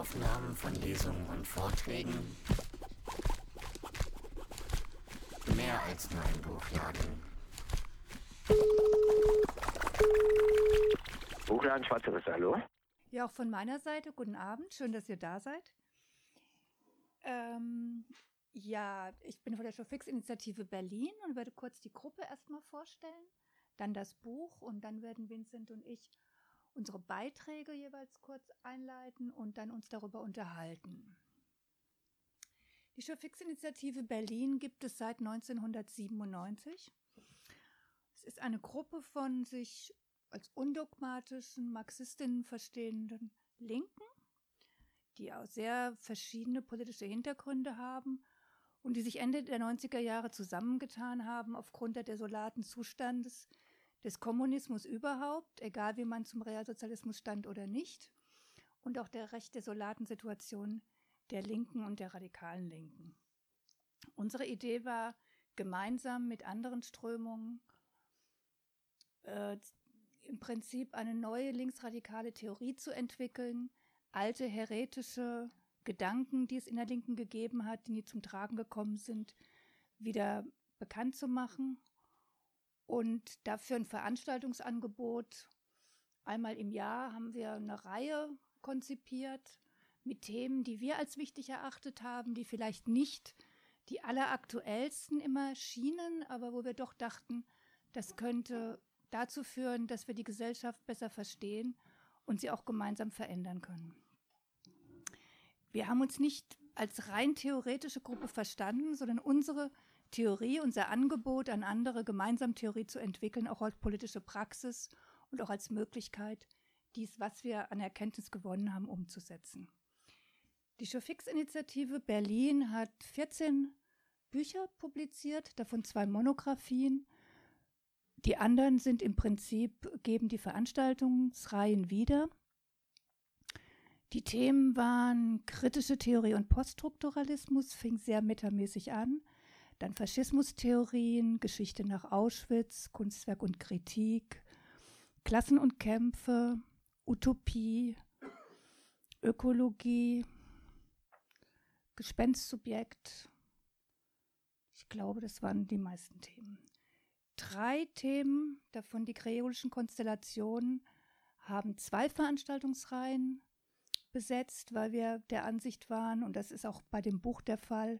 Audioaufnahmen von Lesungen und Vorträgen. Mehr als nur ein Buchladen. Buchladen Schwarze Risse, hallo? Ja, auch von meiner Seite, guten Abend, schön, dass ihr da seid. Ähm, ja, ich bin von der Showfix-Initiative Berlin und werde kurz die Gruppe erstmal vorstellen, dann das Buch und dann werden Vincent und ich unsere Beiträge jeweils kurz einleiten und dann uns darüber unterhalten. Die Showfix-Initiative Berlin gibt es seit 1997. Es ist eine Gruppe von sich als undogmatischen Marxistinnen verstehenden Linken, die auch sehr verschiedene politische Hintergründe haben und die sich Ende der 90er Jahre zusammengetan haben aufgrund der desolaten Zustandes des Kommunismus überhaupt, egal wie man zum Realsozialismus stand oder nicht, und auch der recht desolaten Situation der Linken und der radikalen Linken. Unsere Idee war, gemeinsam mit anderen Strömungen äh, im Prinzip eine neue linksradikale Theorie zu entwickeln, alte heretische Gedanken, die es in der Linken gegeben hat, die nie zum Tragen gekommen sind, wieder bekannt zu machen und dafür ein Veranstaltungsangebot. Einmal im Jahr haben wir eine Reihe konzipiert mit Themen, die wir als wichtig erachtet haben, die vielleicht nicht die alleraktuellsten immer schienen, aber wo wir doch dachten, das könnte dazu führen, dass wir die Gesellschaft besser verstehen und sie auch gemeinsam verändern können. Wir haben uns nicht als rein theoretische Gruppe verstanden, sondern unsere Theorie, unser Angebot an andere, gemeinsam Theorie zu entwickeln, auch als politische Praxis und auch als Möglichkeit, dies, was wir an Erkenntnis gewonnen haben, umzusetzen. Die Showfix-Initiative Berlin hat 14 Bücher publiziert, davon zwei Monographien. Die anderen sind im Prinzip, geben die Veranstaltungsreihen wieder. Die Themen waren kritische Theorie und Poststrukturalismus, fing sehr metamäßig an. Dann Faschismustheorien, Geschichte nach Auschwitz, Kunstwerk und Kritik, Klassen und Kämpfe, Utopie, Ökologie, Gespenstsubjekt. Ich glaube, das waren die meisten Themen. Drei Themen, davon die kreolischen Konstellationen, haben zwei Veranstaltungsreihen besetzt, weil wir der Ansicht waren, und das ist auch bei dem Buch der Fall,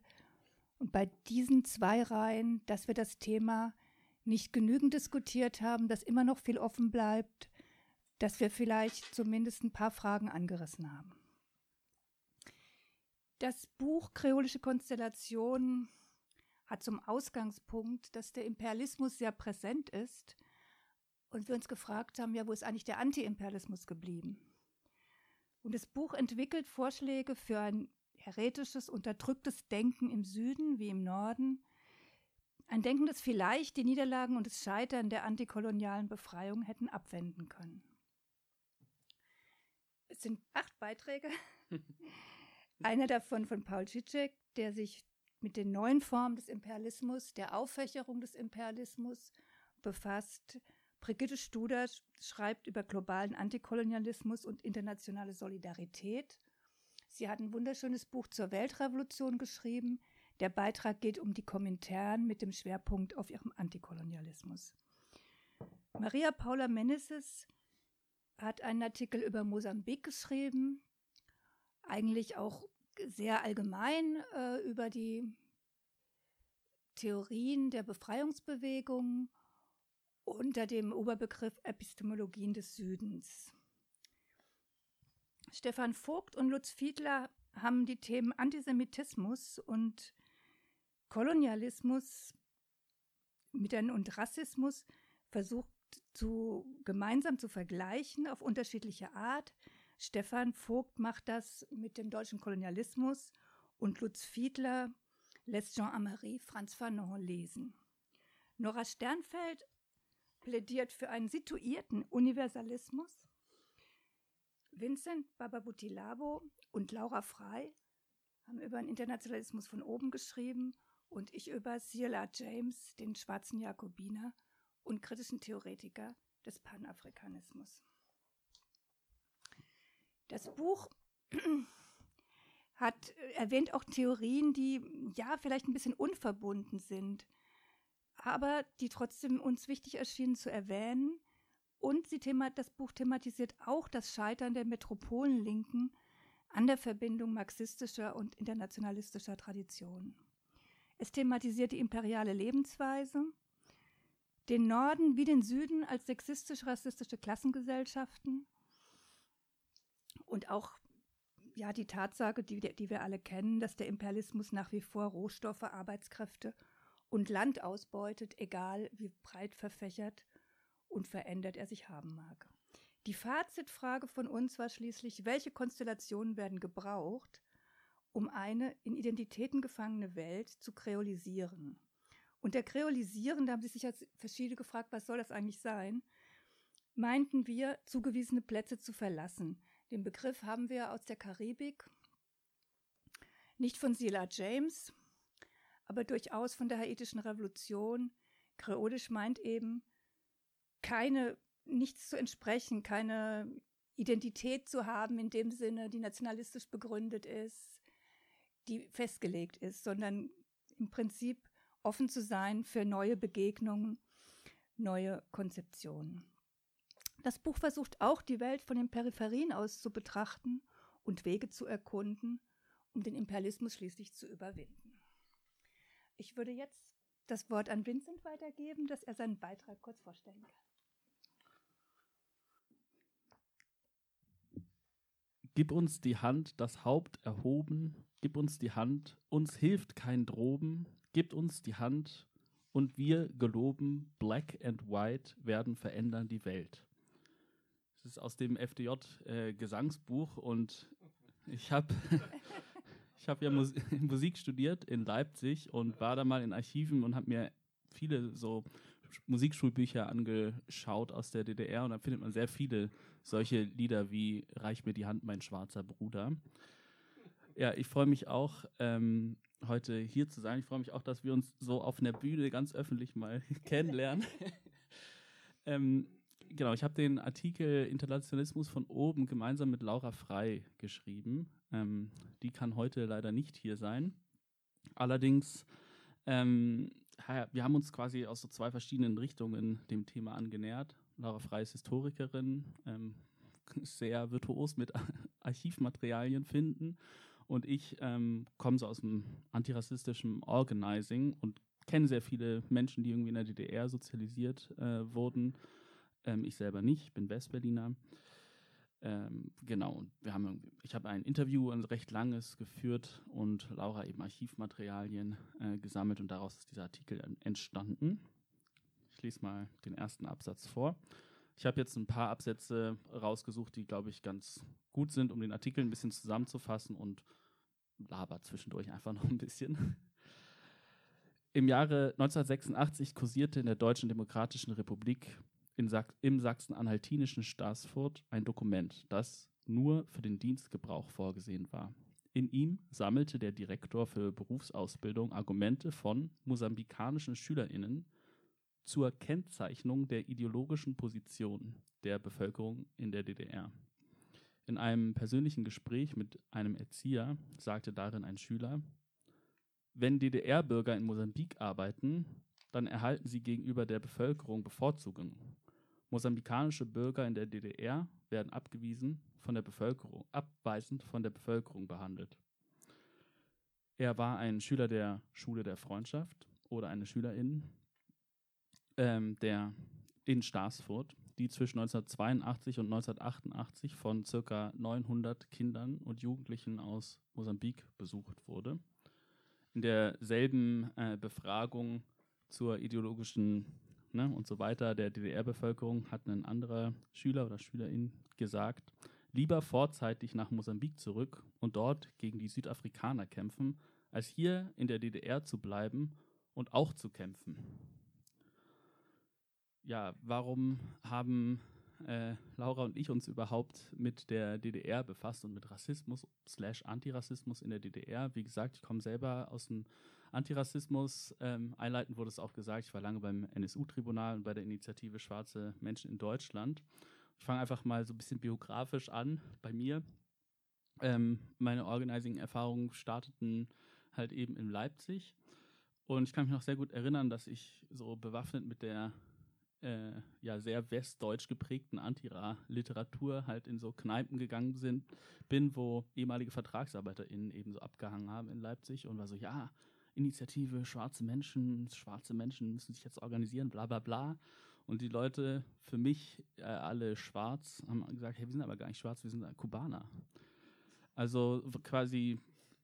und bei diesen zwei Reihen, dass wir das Thema nicht genügend diskutiert haben, dass immer noch viel offen bleibt, dass wir vielleicht zumindest ein paar Fragen angerissen haben. Das Buch Kreolische Konstellation hat zum Ausgangspunkt, dass der Imperialismus sehr präsent ist und wir uns gefragt haben, ja, wo ist eigentlich der Anti-Imperialismus geblieben? Und das Buch entwickelt Vorschläge für ein heretisches, unterdrücktes Denken im Süden wie im Norden. Ein Denken, das vielleicht die Niederlagen und das Scheitern der antikolonialen Befreiung hätten abwenden können. Es sind acht Beiträge. Einer davon von Paul Zizek, der sich mit den neuen Formen des Imperialismus, der Auffächerung des Imperialismus befasst. Brigitte Studer schreibt über globalen Antikolonialismus und internationale Solidarität. Sie hat ein wunderschönes Buch zur Weltrevolution geschrieben. Der Beitrag geht um die Kommentaren mit dem Schwerpunkt auf ihrem Antikolonialismus. Maria Paula Meneses hat einen Artikel über Mosambik geschrieben, eigentlich auch sehr allgemein äh, über die Theorien der Befreiungsbewegung unter dem Oberbegriff Epistemologien des Südens. Stefan Vogt und Lutz Fiedler haben die Themen Antisemitismus und Kolonialismus und Rassismus versucht zu, gemeinsam zu vergleichen auf unterschiedliche Art. Stefan Vogt macht das mit dem deutschen Kolonialismus und Lutz Fiedler lässt Jean-Amery Franz Fanon lesen. Nora Sternfeld plädiert für einen situierten Universalismus Vincent Bababutilabo und Laura Frey haben über den Internationalismus von oben geschrieben und ich über Siela James, den schwarzen Jakobiner und kritischen Theoretiker des Panafrikanismus. Das Buch hat erwähnt auch Theorien, die ja vielleicht ein bisschen unverbunden sind, aber die trotzdem uns wichtig erschienen zu erwähnen. Und sie themat das Buch thematisiert auch das Scheitern der Metropolenlinken an der Verbindung marxistischer und internationalistischer Traditionen. Es thematisiert die imperiale Lebensweise, den Norden wie den Süden als sexistisch-rassistische Klassengesellschaften und auch ja, die Tatsache, die, die wir alle kennen, dass der Imperialismus nach wie vor Rohstoffe, Arbeitskräfte und Land ausbeutet, egal wie breit verfächert und verändert er sich haben mag. Die Fazitfrage von uns war schließlich, welche Konstellationen werden gebraucht, um eine in Identitäten gefangene Welt zu kreolisieren. Und der Kreolisieren, da haben sich sicher verschiedene gefragt, was soll das eigentlich sein, meinten wir, zugewiesene Plätze zu verlassen. Den Begriff haben wir aus der Karibik, nicht von Sila James, aber durchaus von der haitischen Revolution. Kreolisch meint eben, keine, nichts zu entsprechen, keine Identität zu haben in dem Sinne, die nationalistisch begründet ist, die festgelegt ist, sondern im Prinzip offen zu sein für neue Begegnungen, neue Konzeptionen. Das Buch versucht auch, die Welt von den Peripherien aus zu betrachten und Wege zu erkunden, um den Imperialismus schließlich zu überwinden. Ich würde jetzt das Wort an Vincent weitergeben, dass er seinen Beitrag kurz vorstellen kann. Gib uns die Hand, das Haupt erhoben, gib uns die Hand, uns hilft kein Droben, gib uns die Hand und wir geloben, Black and White werden verändern die Welt. Das ist aus dem FDJ-Gesangsbuch äh, und ich habe ich hab ja Mus Musik studiert in Leipzig und war da mal in Archiven und habe mir viele so Musikschulbücher angeschaut aus der DDR und da findet man sehr viele solche Lieder wie Reich mir die Hand, mein schwarzer Bruder. Ja, ich freue mich auch, ähm, heute hier zu sein. Ich freue mich auch, dass wir uns so auf einer Bühne ganz öffentlich mal kennenlernen. ähm, genau, ich habe den Artikel Internationalismus von oben gemeinsam mit Laura Frei geschrieben. Ähm, die kann heute leider nicht hier sein. Allerdings ähm, wir haben uns quasi aus so zwei verschiedenen Richtungen dem Thema angenähert. Laura Frey ist Historikerin, ähm, sehr virtuos mit Archivmaterialien finden. Und ich ähm, komme so aus dem antirassistischen Organizing und kenne sehr viele Menschen, die irgendwie in der DDR sozialisiert äh, wurden. Ähm, ich selber nicht, ich bin Westberliner. Ähm, genau, wir haben, ich habe ein Interview, ein recht langes geführt und Laura eben Archivmaterialien äh, gesammelt und daraus ist dieser Artikel entstanden. Ich lese mal den ersten Absatz vor. Ich habe jetzt ein paar Absätze rausgesucht, die, glaube ich, ganz gut sind, um den Artikel ein bisschen zusammenzufassen und laber zwischendurch einfach noch ein bisschen. Im Jahre 1986 kursierte in der Deutschen Demokratischen Republik Sach im sachsen-anhaltinischen Staßfurt ein Dokument, das nur für den Dienstgebrauch vorgesehen war. In ihm sammelte der Direktor für Berufsausbildung Argumente von mosambikanischen SchülerInnen zur Kennzeichnung der ideologischen Position der Bevölkerung in der DDR. In einem persönlichen Gespräch mit einem Erzieher sagte darin ein Schüler, wenn DDR-Bürger in Mosambik arbeiten, dann erhalten sie gegenüber der Bevölkerung Bevorzugungen. Mosambikanische Bürger in der DDR werden abgewiesen von der Bevölkerung, abweisend von der Bevölkerung behandelt. Er war ein Schüler der Schule der Freundschaft oder eine Schülerin ähm, der in Staßfurt, die zwischen 1982 und 1988 von ca. 900 Kindern und Jugendlichen aus Mosambik besucht wurde. In derselben äh, Befragung zur ideologischen ne, und so weiter der DDR-Bevölkerung hat ein anderer Schüler oder Schülerin gesagt, lieber vorzeitig nach Mosambik zurück und dort gegen die Südafrikaner kämpfen, als hier in der DDR zu bleiben und auch zu kämpfen. Ja, warum haben äh, Laura und ich uns überhaupt mit der DDR befasst und mit Rassismus slash Antirassismus in der DDR? Wie gesagt, ich komme selber aus dem Antirassismus. Ähm, einleitend wurde es auch gesagt, ich war lange beim NSU-Tribunal und bei der Initiative Schwarze Menschen in Deutschland. Ich fange einfach mal so ein bisschen biografisch an bei mir. Ähm, meine Organizing-Erfahrungen starteten halt eben in Leipzig. Und ich kann mich noch sehr gut erinnern, dass ich so bewaffnet mit der äh, ja sehr westdeutsch geprägten Antira-Literatur halt in so Kneipen gegangen sind, bin, wo ehemalige VertragsarbeiterInnen eben so abgehangen haben in Leipzig und war so, ja, Initiative, schwarze Menschen, schwarze Menschen müssen sich jetzt organisieren, bla bla bla. Und die Leute, für mich äh, alle schwarz, haben gesagt, hey, wir sind aber gar nicht schwarz, wir sind Kubaner. Also quasi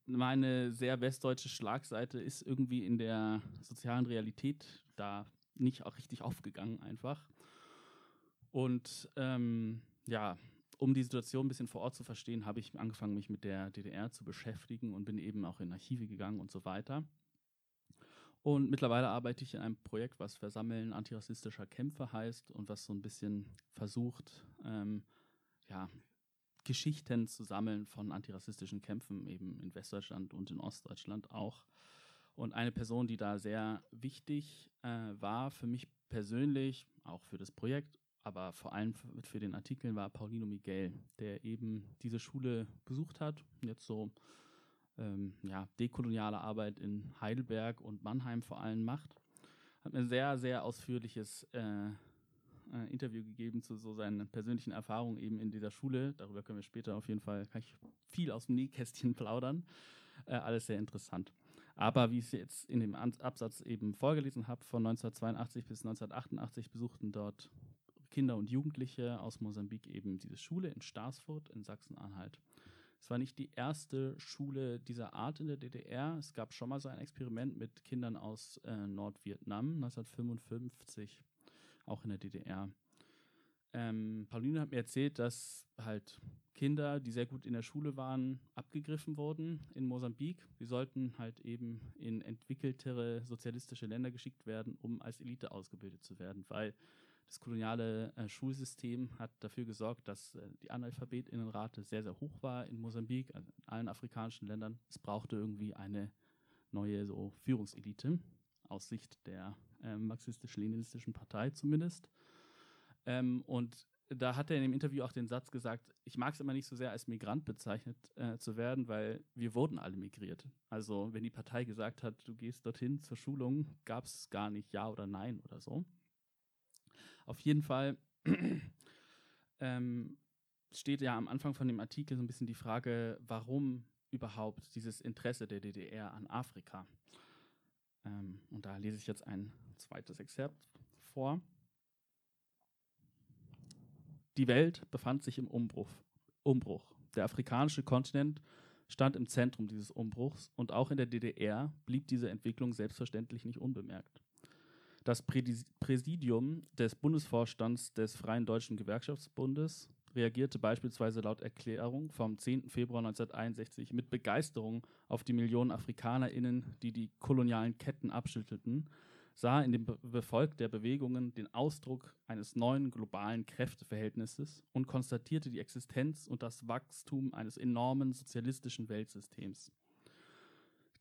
meine sehr westdeutsche Schlagseite ist irgendwie in der sozialen Realität da nicht auch richtig aufgegangen einfach. Und ähm, ja, um die Situation ein bisschen vor Ort zu verstehen, habe ich angefangen, mich mit der DDR zu beschäftigen und bin eben auch in Archive gegangen und so weiter. Und mittlerweile arbeite ich in einem Projekt, was Versammeln antirassistischer Kämpfe heißt und was so ein bisschen versucht, ähm, ja, Geschichten zu sammeln von antirassistischen Kämpfen, eben in Westdeutschland und in Ostdeutschland auch. Und eine Person, die da sehr wichtig äh, war für mich persönlich, auch für das Projekt, aber vor allem für, den Artikel, war Paulino Miguel, der eben diese Schule besucht hat, jetzt so ähm, ja, dekoloniale Arbeit in Heidelberg und Mannheim vor allem macht. Hat mir ein sehr, sehr ausführliches äh, äh, Interview gegeben zu so seinen persönlichen Erfahrungen eben in dieser Schule. Darüber können wir später auf jeden Fall, kann ich viel aus dem Nähkästchen plaudern. Äh, alles sehr interessant. Aber wie ich es jetzt in dem Absatz eben vorgelesen habe, von 1982 bis 1988 besuchten dort Kinder und Jugendliche aus Mosambik eben diese Schule in Starsfurt in Sachsen-Anhalt. Es war nicht die erste Schule dieser Art in der DDR. Es gab schon mal so ein Experiment mit Kindern aus äh, Nordvietnam 1955 auch in der DDR. Ähm, Pauline hat mir erzählt, dass halt Kinder, die sehr gut in der Schule waren, abgegriffen wurden in Mosambik. Sie sollten halt eben in entwickeltere sozialistische Länder geschickt werden, um als Elite ausgebildet zu werden, weil das koloniale äh, Schulsystem hat dafür gesorgt, dass äh, die Analphabetinnenrate sehr, sehr hoch war in Mosambik, also in allen afrikanischen Ländern. Es brauchte irgendwie eine neue so Führungselite aus Sicht der äh, marxistisch-leninistischen Partei zumindest. Ähm, und da hat er in dem Interview auch den Satz gesagt, ich mag es immer nicht so sehr als Migrant bezeichnet äh, zu werden, weil wir wurden alle migriert. Also wenn die Partei gesagt hat, du gehst dorthin zur Schulung, gab es gar nicht Ja oder Nein oder so. Auf jeden Fall ähm, steht ja am Anfang von dem Artikel so ein bisschen die Frage, warum überhaupt dieses Interesse der DDR an Afrika. Ähm, und da lese ich jetzt ein zweites Exzerpt vor. Die Welt befand sich im Umbruch. Umbruch. Der afrikanische Kontinent stand im Zentrum dieses Umbruchs und auch in der DDR blieb diese Entwicklung selbstverständlich nicht unbemerkt. Das Präsidium des Bundesvorstands des Freien Deutschen Gewerkschaftsbundes reagierte beispielsweise laut Erklärung vom 10. Februar 1961 mit Begeisterung auf die Millionen AfrikanerInnen, die die kolonialen Ketten abschüttelten, sah in dem Befolg der Bewegungen den Ausdruck eines neuen globalen Kräfteverhältnisses und konstatierte die Existenz und das Wachstum eines enormen sozialistischen Weltsystems.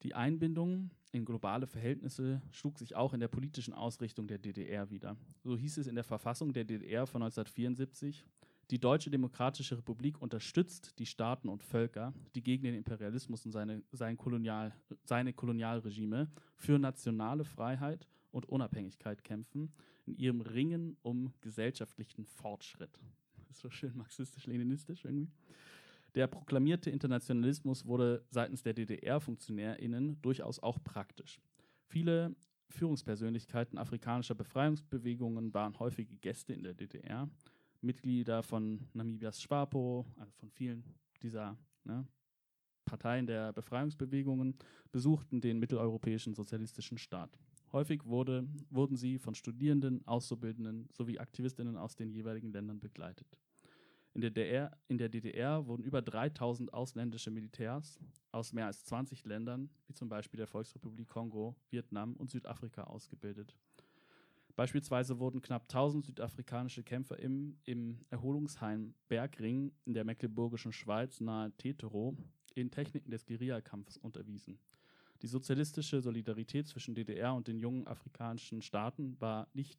Die Einbindung in globale Verhältnisse schlug sich auch in der politischen Ausrichtung der DDR wieder. So hieß es in der Verfassung der DDR von 1974, die Deutsche Demokratische Republik unterstützt die Staaten und Völker, die gegen den Imperialismus und seine, sein Kolonial, seine Kolonialregime für nationale Freiheit und Unabhängigkeit kämpfen, in ihrem Ringen um gesellschaftlichen Fortschritt. Das ist so schön marxistisch-leninistisch irgendwie. Der proklamierte Internationalismus wurde seitens der DDR-FunktionärInnen durchaus auch praktisch. Viele Führungspersönlichkeiten afrikanischer Befreiungsbewegungen waren häufige Gäste in der DDR. Mitglieder von Namibias SWAPO, also von vielen dieser ne, Parteien der Befreiungsbewegungen, besuchten den mitteleuropäischen sozialistischen Staat. Häufig wurde, wurden sie von Studierenden, Auszubildenden sowie Aktivistinnen aus den jeweiligen Ländern begleitet. In der, DDR, in der DDR wurden über 3000 ausländische Militärs aus mehr als 20 Ländern, wie zum Beispiel der Volksrepublik Kongo, Vietnam und Südafrika, ausgebildet. Beispielsweise wurden knapp 1000 südafrikanische Kämpfer im, im Erholungsheim Bergring in der mecklenburgischen Schweiz nahe Tetero in Techniken des Guerillakampfs unterwiesen. Die sozialistische Solidarität zwischen DDR und den jungen afrikanischen Staaten war nicht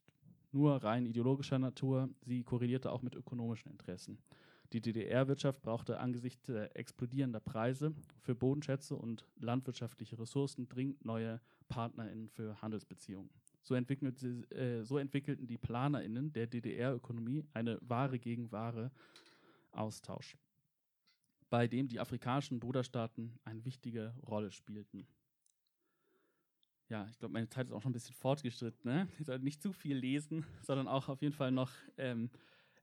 nur rein ideologischer Natur, sie korrelierte auch mit ökonomischen Interessen. Die DDR-Wirtschaft brauchte angesichts explodierender Preise für Bodenschätze und landwirtschaftliche Ressourcen dringend neue PartnerInnen für Handelsbeziehungen. So, entwickelte, äh, so entwickelten die PlanerInnen der DDR-Ökonomie eine Ware gegen Ware Austausch, bei dem die afrikanischen Bruderstaaten eine wichtige Rolle spielten. Ja, ich glaube, meine Zeit ist auch schon ein bisschen fortgeschritten. Ne? Ich sollte nicht zu viel lesen, sondern auch auf jeden Fall noch ähm,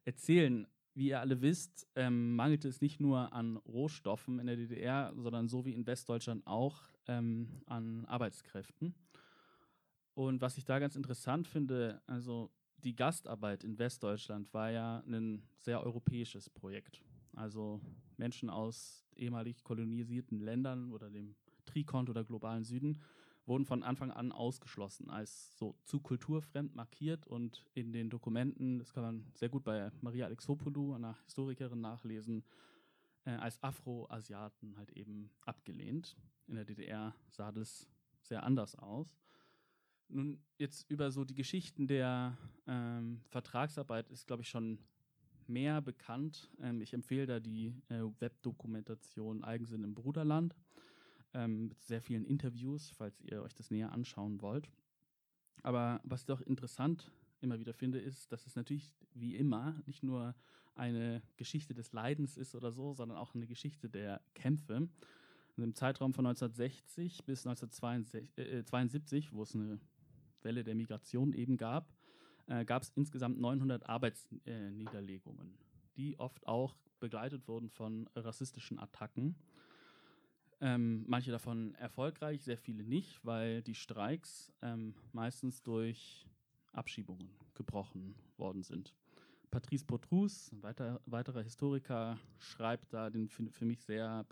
erzählen. Wie ihr alle wisst, ähm, mangelte es nicht nur an Rohstoffen in der DDR, sondern so wie in Westdeutschland auch ähm, an Arbeitskräften. Und was ich da ganz interessant finde, also die Gastarbeit in Westdeutschland war ja ein sehr europäisches Projekt. Also Menschen aus ehemalig kolonisierten Ländern oder dem Trikont oder globalen Süden wurden von Anfang an ausgeschlossen, als so zu kulturfremd markiert und in den Dokumenten, das kann man sehr gut bei Maria Alexopoulou, einer Historikerin, nachlesen, äh, als Afroasiaten halt eben abgelehnt. In der DDR sah das sehr anders aus. Nun, jetzt über so die Geschichten der ähm, Vertragsarbeit ist, glaube ich, schon mehr bekannt. Ähm, ich empfehle da die äh, Webdokumentation Eigensinn im Bruderland ähm, mit sehr vielen Interviews, falls ihr euch das näher anschauen wollt. Aber was ich doch interessant immer wieder finde, ist, dass es natürlich wie immer nicht nur eine Geschichte des Leidens ist oder so, sondern auch eine Geschichte der Kämpfe. Und Im Zeitraum von 1960 bis 1972, äh, wo es eine Welle der Migration eben gab, äh, gab es insgesamt 900 Arbeitsniederlegungen, die oft auch begleitet wurden von rassistischen Attacken. Ähm, manche davon erfolgreich, sehr viele nicht, weil die Streiks ähm, meistens durch Abschiebungen gebrochen worden sind. Patrice Potrus, ein weiter, weiterer Historiker, schreibt da den für, für mich sehr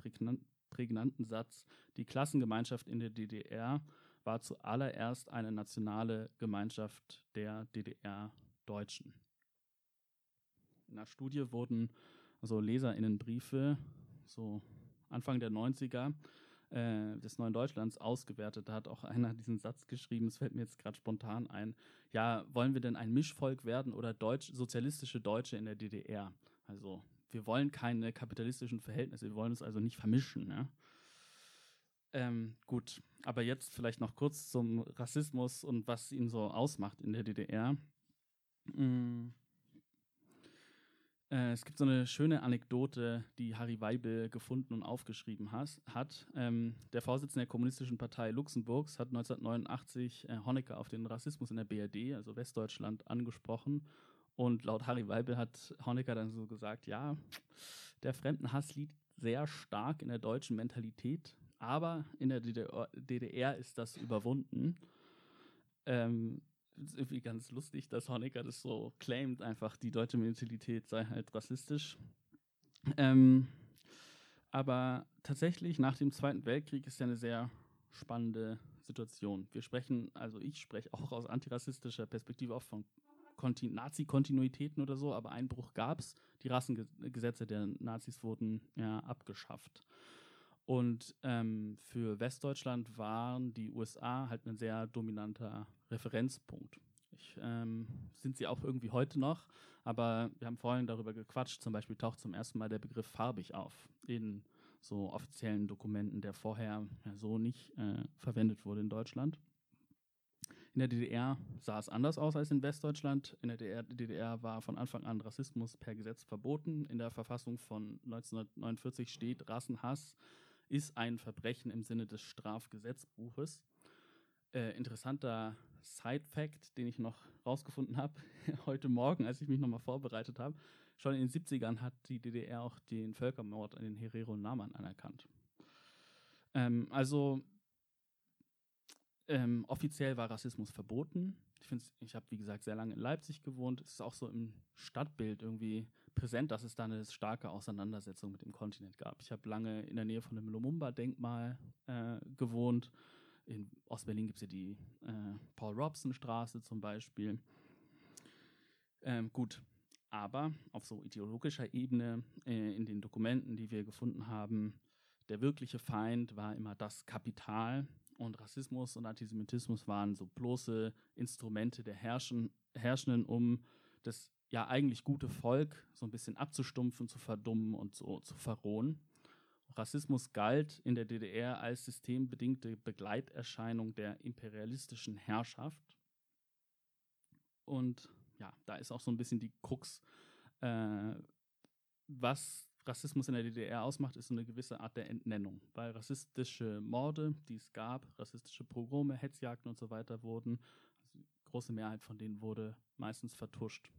prägnanten Satz, die Klassengemeinschaft in der DDR war zuallererst eine nationale Gemeinschaft der DDR-Deutschen. In der Studie wurden also LeserInnenbriefe so Anfang der 90er äh, des Neuen Deutschlands ausgewertet. Da hat auch einer diesen Satz geschrieben, es fällt mir jetzt gerade spontan ein, ja, wollen wir denn ein Mischvolk werden oder Deutsch, sozialistische Deutsche in der DDR? Also wir wollen keine kapitalistischen Verhältnisse, wir wollen es also nicht vermischen. Ja? Ähm, gut, aber jetzt vielleicht noch kurz zum Rassismus und was ihn so ausmacht in der DDR. Mhm. Äh, es gibt so eine schöne Anekdote, die Harry Weibel gefunden und aufgeschrieben has, hat. Ähm, der Vorsitzende der Kommunistischen Partei Luxemburgs hat 1989 äh, Honecker auf den Rassismus in der BRD, also Westdeutschland, angesprochen. Und laut Harry Weibel hat Honecker dann so gesagt, ja, der Fremdenhass liegt sehr stark in der deutschen Mentalität aber in der DDR, DDR ist das überwunden. Ähm, ist irgendwie ganz lustig, dass Honecker das so claimt, einfach die deutsche Mentalität sei halt rassistisch. Ähm, aber tatsächlich nach dem Zweiten Weltkrieg ist ja eine sehr spannende Situation. Wir sprechen, also ich spreche auch aus antirassistischer Perspektive oft von Nazi-Kontinuitäten oder so, aber Einbruch gab es. Die Rassengesetze der Nazis wurden ja abgeschafft. Und ähm, für Westdeutschland waren die USA halt ein sehr dominanter Referenzpunkt. Ich, ähm, sind sie auch irgendwie heute noch, aber wir haben vorhin darüber gequatscht. Zum Beispiel taucht zum ersten Mal der Begriff farbig auf in so offiziellen Dokumenten, der vorher ja, so nicht äh, verwendet wurde in Deutschland. In der DDR sah es anders aus als in Westdeutschland. In der DDR, DDR, war von Anfang an Rassismus per Gesetz verboten. In der Verfassung von 1949 steht Rassenhass ist ein Verbrechen im Sinne des Strafgesetzbuches. Äh, interessanter Side-Fact, den ich noch rausgefunden habe, heute Morgen, als ich mich nochmal vorbereitet habe. Schon in den 70ern hat die DDR auch den Völkermord an den Herero Naman anerkannt. Ähm, also ähm, offiziell war Rassismus verboten. Ich, ich habe, wie gesagt, sehr lange in Leipzig gewohnt. Es ist auch so im Stadtbild irgendwie präsent, dass es da eine starke Auseinandersetzung mit dem Kontinent gab. Ich habe lange in der Nähe von dem Lumumba-Denkmal äh, gewohnt. In Ostberlin gibt es ja die äh, Paul-Robson-Straße zum Beispiel. Ähm, gut, aber auf so ideologischer Ebene äh, in den Dokumenten, die wir gefunden haben, der wirkliche Feind war immer das Kapital und Rassismus und Antisemitismus waren so bloße Instrumente der Herrschen, Herrschenden, um das ja eigentlich gute Volk so ein bisschen abzustumpfen, zu verdummen und so zu verrohen. Rassismus galt in der DDR als systembedingte Begleiterscheinung der imperialistischen Herrschaft. Und ja, da ist auch so ein bisschen die Krux, äh, was Rassismus in der DDR ausmacht, ist so eine gewisse Art der Entnennung, weil rassistische Morde, die es gab, rassistische Pogrome, Hetzjagden und so weiter wurden, also große Mehrheit von denen wurde meistens vertuscht.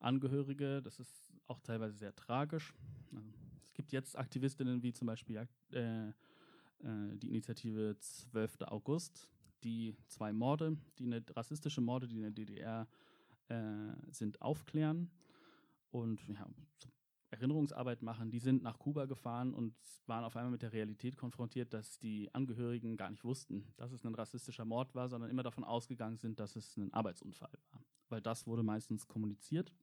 Angehörige, das ist auch teilweise sehr tragisch. Also, gibt jetzt Aktivistinnen wie zum Beispiel äh, äh, die Initiative 12. August, die zwei Morde, die eine rassistische Morde, die in der DDR äh, sind, aufklären und ja, Erinnerungsarbeit machen, die sind nach Kuba gefahren und waren auf einmal mit der Realität konfrontiert, dass die Angehörigen gar nicht wussten, dass es ein rassistischer Mord war, sondern immer davon ausgegangen sind, dass es ein Arbeitsunfall war. Weil das wurde meistens kommuniziert,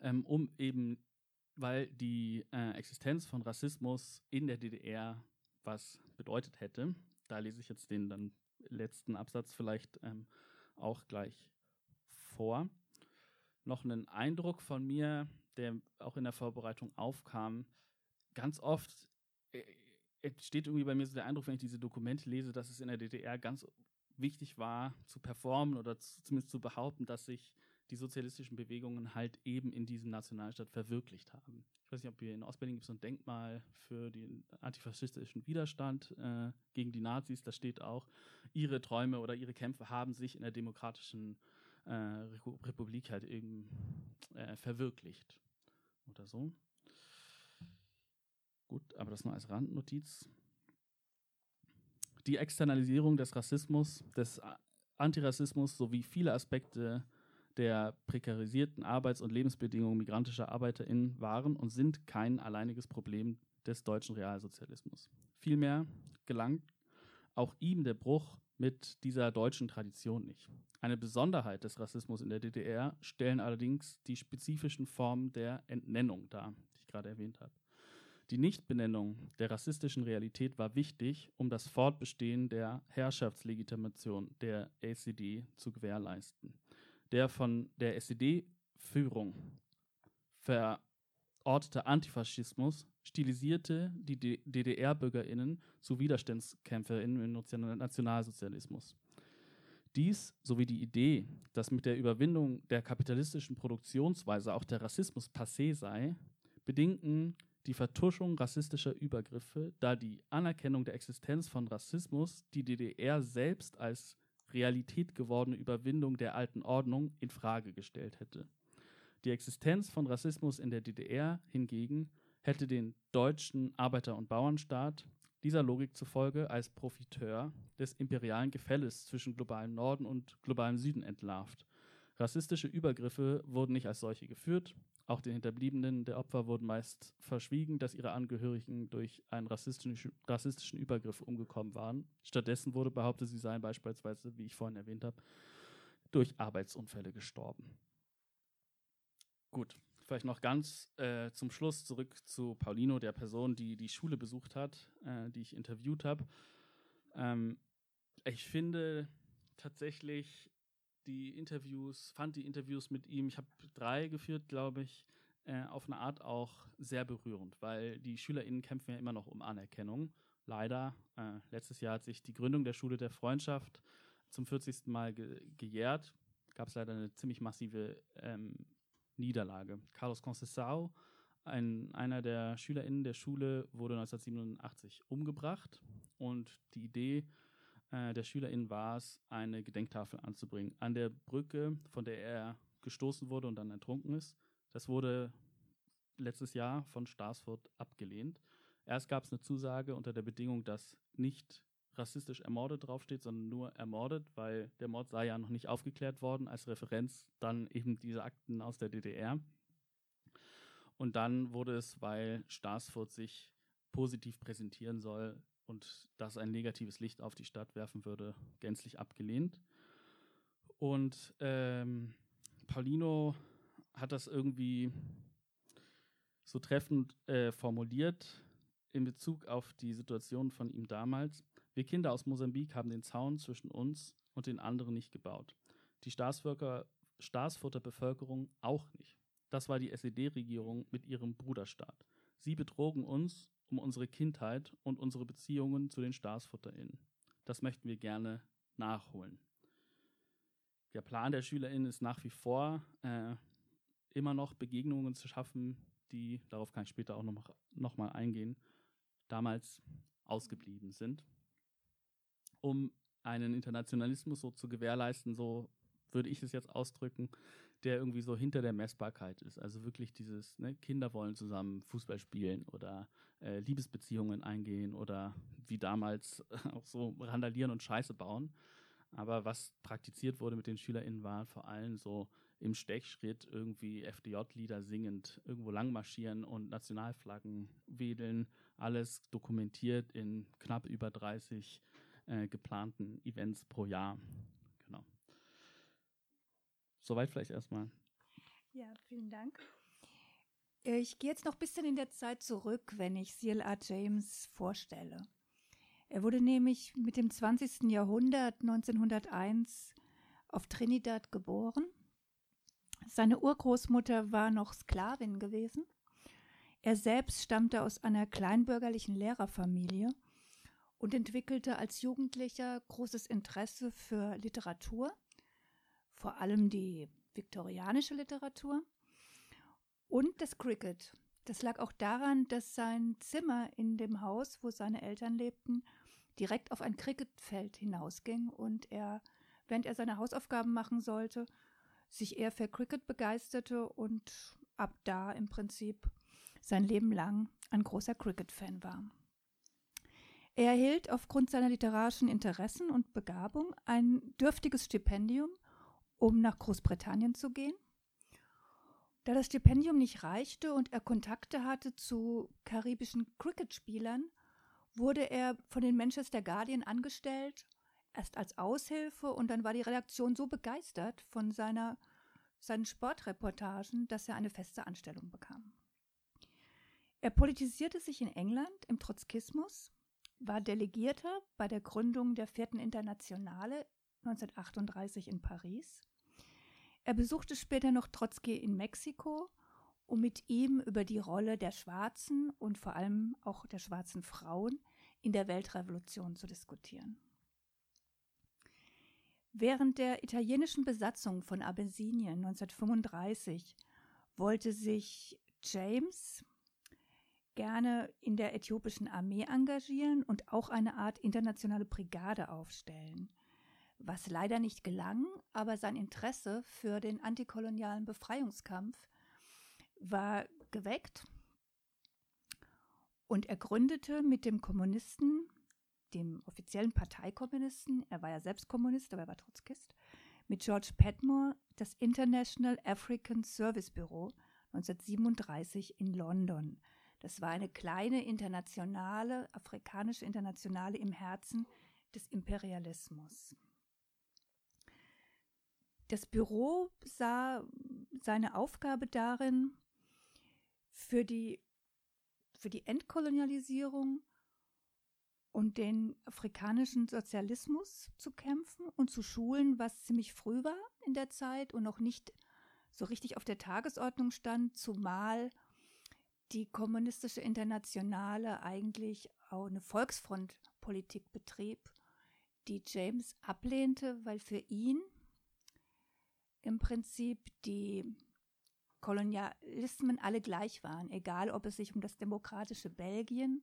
ähm, um eben, weil die äh, Existenz von Rassismus in der DDR was bedeutet hätte. Da lese ich jetzt den dann letzten Absatz vielleicht ähm, auch gleich vor. Noch einen Eindruck von mir, der auch in der Vorbereitung aufkam, ganz oft äh, entsteht irgendwie bei mir so der Eindruck, wenn ich diese Dokumente lese, dass es in der DDR ganz wichtig war, zu performen oder zu, zumindest zu behaupten, dass sich die sozialistischen Bewegungen halt eben in diesem Nationalstaat verwirklicht haben. Ich weiß nicht, ob hier in Ostberlin gibt es so ein Denkmal für den antifaschistischen Widerstand äh, gegen die Nazis. Da steht auch, ihre Träume oder ihre Kämpfe haben sich in der demokratischen äh, Republik halt eben äh, verwirklicht oder so. Gut, aber das nur als Randnotiz. Die Externalisierung des Rassismus, des Antirassismus sowie viele Aspekte der prekarisierten Arbeits- und Lebensbedingungen migrantischer ArbeiterInnen waren und sind kein alleiniges Problem des deutschen Realsozialismus. Vielmehr gelangt auch ihm der Bruch mit dieser deutschen Tradition nicht. Eine Besonderheit des Rassismus in der DDR stellen allerdings die spezifischen Formen der Entnennung dar, die ich gerade erwähnt habe. Die Nichtbenennung der rassistischen Realität war wichtig, um das Fortbestehen der Herrschaftslegitimation der SED zu gewährleisten. Der von der SED-Führung verortete Antifaschismus stilisierte die DDR-BürgerInnen zu WiderstandskämpferInnen im Nationalsozialismus. Dies sowie die Idee, dass mit der Überwindung der kapitalistischen Produktionsweise auch der Rassismus passé sei, bedingten die Vertuschung rassistischer Übergriffe, da die Anerkennung der Existenz von Rassismus die DDR selbst als Realität gewordene Überwindung der alten Ordnung in Frage gestellt hätte. Die Existenz von Rassismus in der DDR hingegen hätte den deutschen Arbeiter- und Bauernstaat dieser Logik zufolge als Profiteur des imperialen Gefälles zwischen globalem Norden und globalem Süden entlarvt. Rassistische Übergriffe wurden nicht als solche geführt. Auch den Hinterbliebenen der Opfer wurden meist verschwiegen, dass ihre Angehörigen durch einen rassistischen, rassistischen Übergriff umgekommen waren. Stattdessen wurde behauptet, sie seien beispielsweise, wie ich vorhin erwähnt habe, durch Arbeitsunfälle gestorben. Gut, vielleicht noch ganz äh, zum Schluss zurück zu Paulino, der Person, die die Schule besucht hat, äh, die ich interviewt habe. Ähm, ich finde tatsächlich die Interviews, fand die Interviews mit ihm, ich habe drei geführt, glaube ich, äh, auf eine Art auch sehr berührend, weil die SchülerInnen kämpfen ja immer noch um Anerkennung. Leider, äh, letztes Jahr hat sich die Gründung der Schule der Freundschaft zum 40. Mal ge gejährt. Gab es leider eine ziemlich massive ähm, Niederlage. Carlos Conceição, ein, einer der SchülerInnen der Schule, wurde 1987 umgebracht und die Idee äh, der SchülerInnen war es, eine Gedenktafel anzubringen an der Brücke, von der er gestoßen wurde und dann ertrunken ist. Das wurde letztes Jahr von Starsfurt abgelehnt. Erst gab es eine Zusage unter der Bedingung, dass nicht rassistisch ermordet draufsteht, sondern nur ermordet, weil der Mord sei ja noch nicht aufgeklärt worden. Als Referenz dann eben diese Akten aus der DDR. Und dann wurde es, weil Starsfurt sich positiv präsentieren soll und das ein negatives Licht auf die Stadt werfen würde, gänzlich abgelehnt. Und ähm, Paulino hat das irgendwie so treffend äh, formuliert in Bezug auf die Situation von ihm damals. Wir Kinder aus Mosambik haben den Zaun zwischen uns und den anderen nicht gebaut. Die Staatsfurter Bevölkerung auch nicht. Das war die SED-Regierung mit ihrem Bruderstaat. Sie betrogen uns um unsere Kindheit und unsere Beziehungen zu den StaatsfutterInnen. Das möchten wir gerne nachholen. Der Plan der SchülerInnen ist nach wie vor, äh, immer noch Begegnungen zu schaffen, die, darauf kann ich später auch noch, noch mal eingehen, damals ausgeblieben sind. Um einen Internationalismus so zu gewährleisten, so würde ich es jetzt ausdrücken, der irgendwie so hinter der Messbarkeit ist. Also wirklich dieses, ne, Kinder wollen zusammen Fußball spielen oder äh, Liebesbeziehungen eingehen oder wie damals auch so randalieren und Scheiße bauen. Aber was praktiziert wurde mit den SchülerInnen war vor allem so im Stechschritt irgendwie FDJ-Lieder singend irgendwo langmarschieren und Nationalflaggen wedeln. Alles dokumentiert in knapp über 30 äh, geplanten Events pro Jahr. Soweit vielleicht erstmal. Ja, vielen Dank. Ich gehe jetzt noch ein bisschen in der Zeit zurück, wenn ich C.L.A. James vorstelle. Er wurde nämlich mit dem 20. Jahrhundert 1901 auf Trinidad geboren. Seine Urgroßmutter war noch Sklavin gewesen. Er selbst stammte aus einer kleinbürgerlichen Lehrerfamilie und entwickelte als Jugendlicher großes Interesse für Literatur, vor allem die viktorianische Literatur und das Cricket. Das lag auch daran, dass sein Zimmer in dem Haus, wo seine Eltern lebten, direkt auf ein Cricketfeld hinausging und er, während er seine Hausaufgaben machen sollte, sich eher für Cricket begeisterte und ab da im Prinzip sein Leben lang ein großer Cricket-Fan war. Er erhielt aufgrund seiner literarischen Interessen und Begabung ein dürftiges Stipendium, um nach Großbritannien zu gehen. Da das Stipendium nicht reichte und er Kontakte hatte zu karibischen Cricket-Spielern, wurde er von den Manchester Guardian angestellt, erst als Aushilfe und dann war die Redaktion so begeistert von seiner, seinen Sportreportagen, dass er eine feste Anstellung bekam. Er politisierte sich in England im Trotzkismus, war Delegierter bei der Gründung der Vierten Internationale 1938 in Paris. Er besuchte später noch Trotzki in Mexiko um mit ihm über die Rolle der Schwarzen und vor allem auch der schwarzen Frauen in der Weltrevolution zu diskutieren. Während der italienischen Besatzung von Abessinien 1935 wollte sich James gerne in der äthiopischen Armee engagieren und auch eine Art internationale Brigade aufstellen, was leider nicht gelang, aber sein Interesse für den antikolonialen Befreiungskampf war geweckt und er gründete mit dem Kommunisten, dem offiziellen Parteikommunisten, er war ja selbst Kommunist, aber er war Trotzkist, mit George Padmore das International African Service Bureau 1937 in London. Das war eine kleine internationale, afrikanische Internationale im Herzen des Imperialismus. Das Büro sah seine Aufgabe darin, für die, für die Entkolonialisierung und den afrikanischen Sozialismus zu kämpfen und zu schulen, was ziemlich früh war in der Zeit und noch nicht so richtig auf der Tagesordnung stand, zumal die kommunistische Internationale eigentlich auch eine Volksfrontpolitik betrieb, die James ablehnte, weil für ihn im Prinzip die Kolonialismen alle gleich waren, egal ob es sich um das demokratische Belgien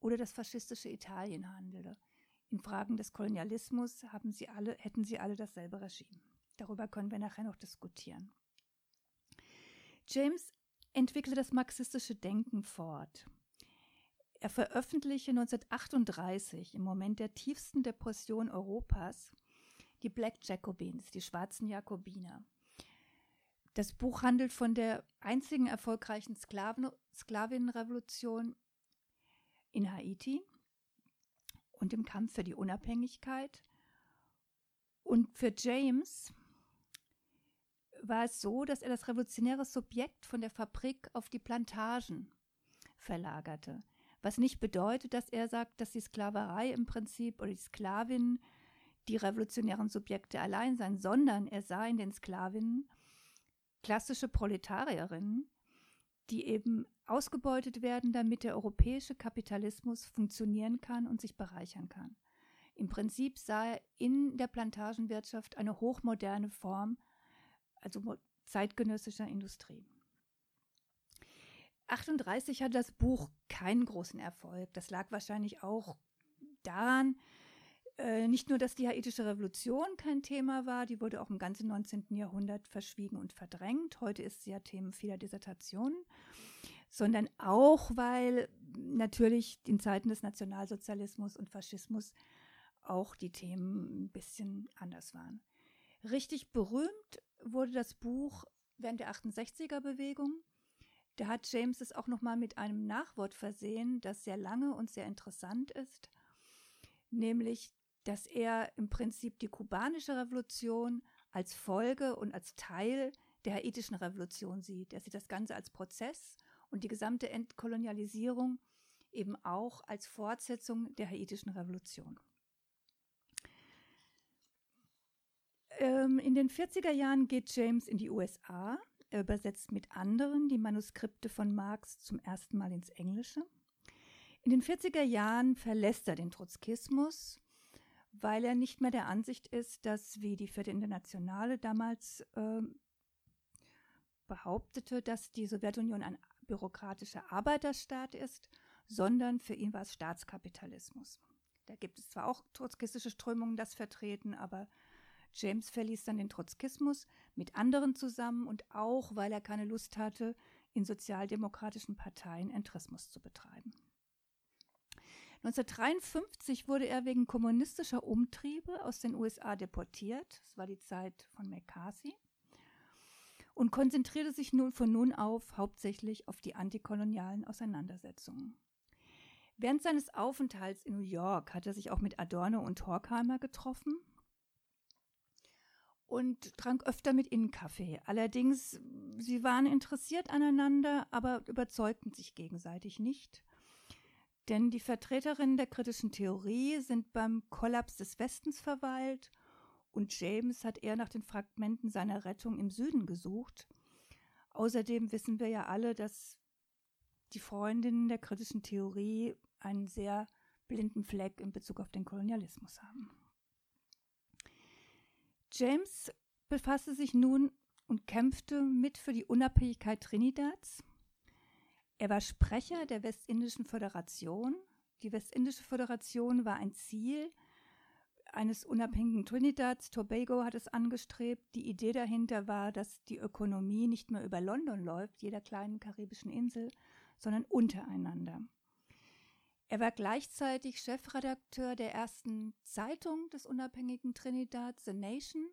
oder das faschistische Italien handelte. In Fragen des Kolonialismus haben sie alle, hätten sie alle dasselbe Regime. Darüber können wir nachher noch diskutieren. James entwickelte das marxistische Denken fort. Er veröffentlichte 1938 im Moment der tiefsten Depression Europas die Black Jacobins, die schwarzen Jakobiner. Das Buch handelt von der einzigen erfolgreichen Sklaven Sklavinnenrevolution in Haiti und dem Kampf für die Unabhängigkeit. Und für James war es so, dass er das revolutionäre Subjekt von der Fabrik auf die Plantagen verlagerte. Was nicht bedeutet, dass er sagt, dass die Sklaverei im Prinzip oder die Sklavinnen die revolutionären Subjekte allein sein, sondern er sah in den Sklavinnen klassische Proletarierinnen, die eben ausgebeutet werden, damit der europäische Kapitalismus funktionieren kann und sich bereichern kann. Im Prinzip sah er in der Plantagenwirtschaft eine hochmoderne Form, also zeitgenössischer Industrie. 38 hatte das Buch keinen großen Erfolg. Das lag wahrscheinlich auch daran, äh, nicht nur, dass die haitische Revolution kein Thema war, die wurde auch im ganzen 19. Jahrhundert verschwiegen und verdrängt. Heute ist sie ja Thema vieler Dissertationen, sondern auch, weil natürlich in Zeiten des Nationalsozialismus und Faschismus auch die Themen ein bisschen anders waren. Richtig berühmt wurde das Buch während der 68er-Bewegung. Da hat James es auch nochmal mit einem Nachwort versehen, das sehr lange und sehr interessant ist, nämlich, dass er im Prinzip die kubanische Revolution als Folge und als Teil der haitischen Revolution sieht. Er sieht das Ganze als Prozess und die gesamte Entkolonialisierung eben auch als Fortsetzung der haitischen Revolution. Ähm, in den 40er Jahren geht James in die USA. Er übersetzt mit anderen die Manuskripte von Marx zum ersten Mal ins Englische. In den 40er Jahren verlässt er den Trotzkismus, weil er nicht mehr der Ansicht ist, dass, wie die Vierte Internationale damals äh, behauptete, dass die Sowjetunion ein bürokratischer Arbeiterstaat ist, sondern für ihn war es Staatskapitalismus. Da gibt es zwar auch trotzkistische Strömungen, das vertreten, aber James verließ dann den Trotzkismus mit anderen zusammen und auch, weil er keine Lust hatte, in sozialdemokratischen Parteien Entrismus zu betreiben. 1953 wurde er wegen kommunistischer Umtriebe aus den USA deportiert. Das war die Zeit von McCarthy. Und konzentrierte sich nun von nun auf hauptsächlich auf die antikolonialen Auseinandersetzungen. Während seines Aufenthalts in New York hat er sich auch mit Adorno und Horkheimer getroffen und trank öfter mit ihnen Kaffee. Allerdings, sie waren interessiert aneinander, aber überzeugten sich gegenseitig nicht. Denn die Vertreterinnen der kritischen Theorie sind beim Kollaps des Westens verweilt und James hat eher nach den Fragmenten seiner Rettung im Süden gesucht. Außerdem wissen wir ja alle, dass die Freundinnen der kritischen Theorie einen sehr blinden Fleck in Bezug auf den Kolonialismus haben. James befasste sich nun und kämpfte mit für die Unabhängigkeit Trinidads. Er war Sprecher der Westindischen Föderation. Die Westindische Föderation war ein Ziel eines unabhängigen Trinidads. Tobago hat es angestrebt. Die Idee dahinter war, dass die Ökonomie nicht mehr über London läuft, jeder kleinen karibischen Insel, sondern untereinander. Er war gleichzeitig Chefredakteur der ersten Zeitung des unabhängigen Trinidad, The Nation,